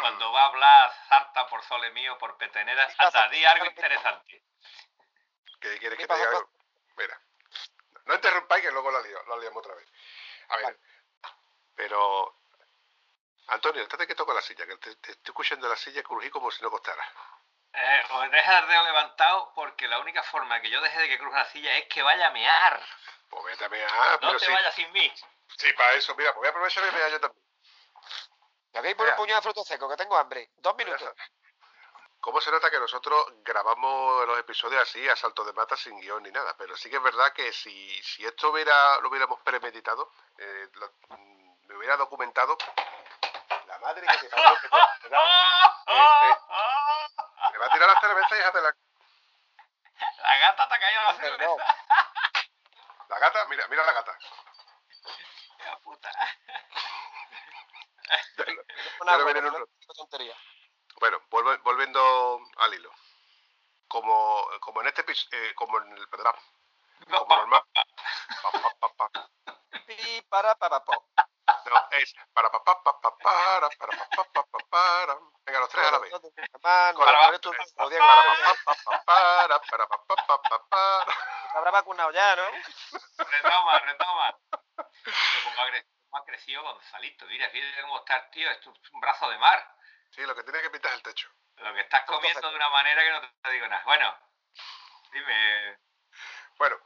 Cuando va a hablar, zarta por sole mío, por petenera, hasta di algo interesante. ¿Qué quieres ¿Qué que te diga? Algo? Mira, no interrumpáis que luego la, lío, la liamos otra vez. A ver, Vale. pero... Antonio, estate que toco la silla, que te, te estoy escuchando la silla crujir como si no costara. Eh, os deja el dedo levantado porque la única forma que yo deje de que cruje la silla es que vaya a mear. Pues vete a mear, No pero te vayas sin mí. sí, para eso, mira, pues voy a aprovechar y mear yo también. Me habéis por un puñado de fruto seco, que tengo hambre. Dos minutos. ¿Cómo se nota que nosotros grabamos los episodios así, a salto de mata, sin guion ni nada? Pero sí que es verdad que si, si esto hubiera, lo hubiéramos premeditado, eh, lo- mm, me hubiera documentado, la madre que te parió, que te, te da- te va a tirar las cervezas, hija de la, La gata te ha caído la cerveza. no. la gata. Mira, mira la gata. hija puta. Una buena, en un tontería. Bueno, volve- volviendo al hilo. Como, como en este episodio, como en el perdón, como normal. Pa, pa, pa, pa. Para, po. No, es para pa, pa, pa, pa, para, para pa, pa, pa, pa, para. Venga, los tres a la vez. Para, pa, para, para, pa, pa, pa, para. Te habrá vacunado ya, ¿no? Retoma, retoma. ¿Cómo ha, crecido Gonzalito? Mira, fíjate cómo está tío. Esto es un brazo de mar. Sí, lo que tiene que pintar es el techo. Lo que estás comiendo de una manera que no te digo nada. Bueno, dime. Bueno,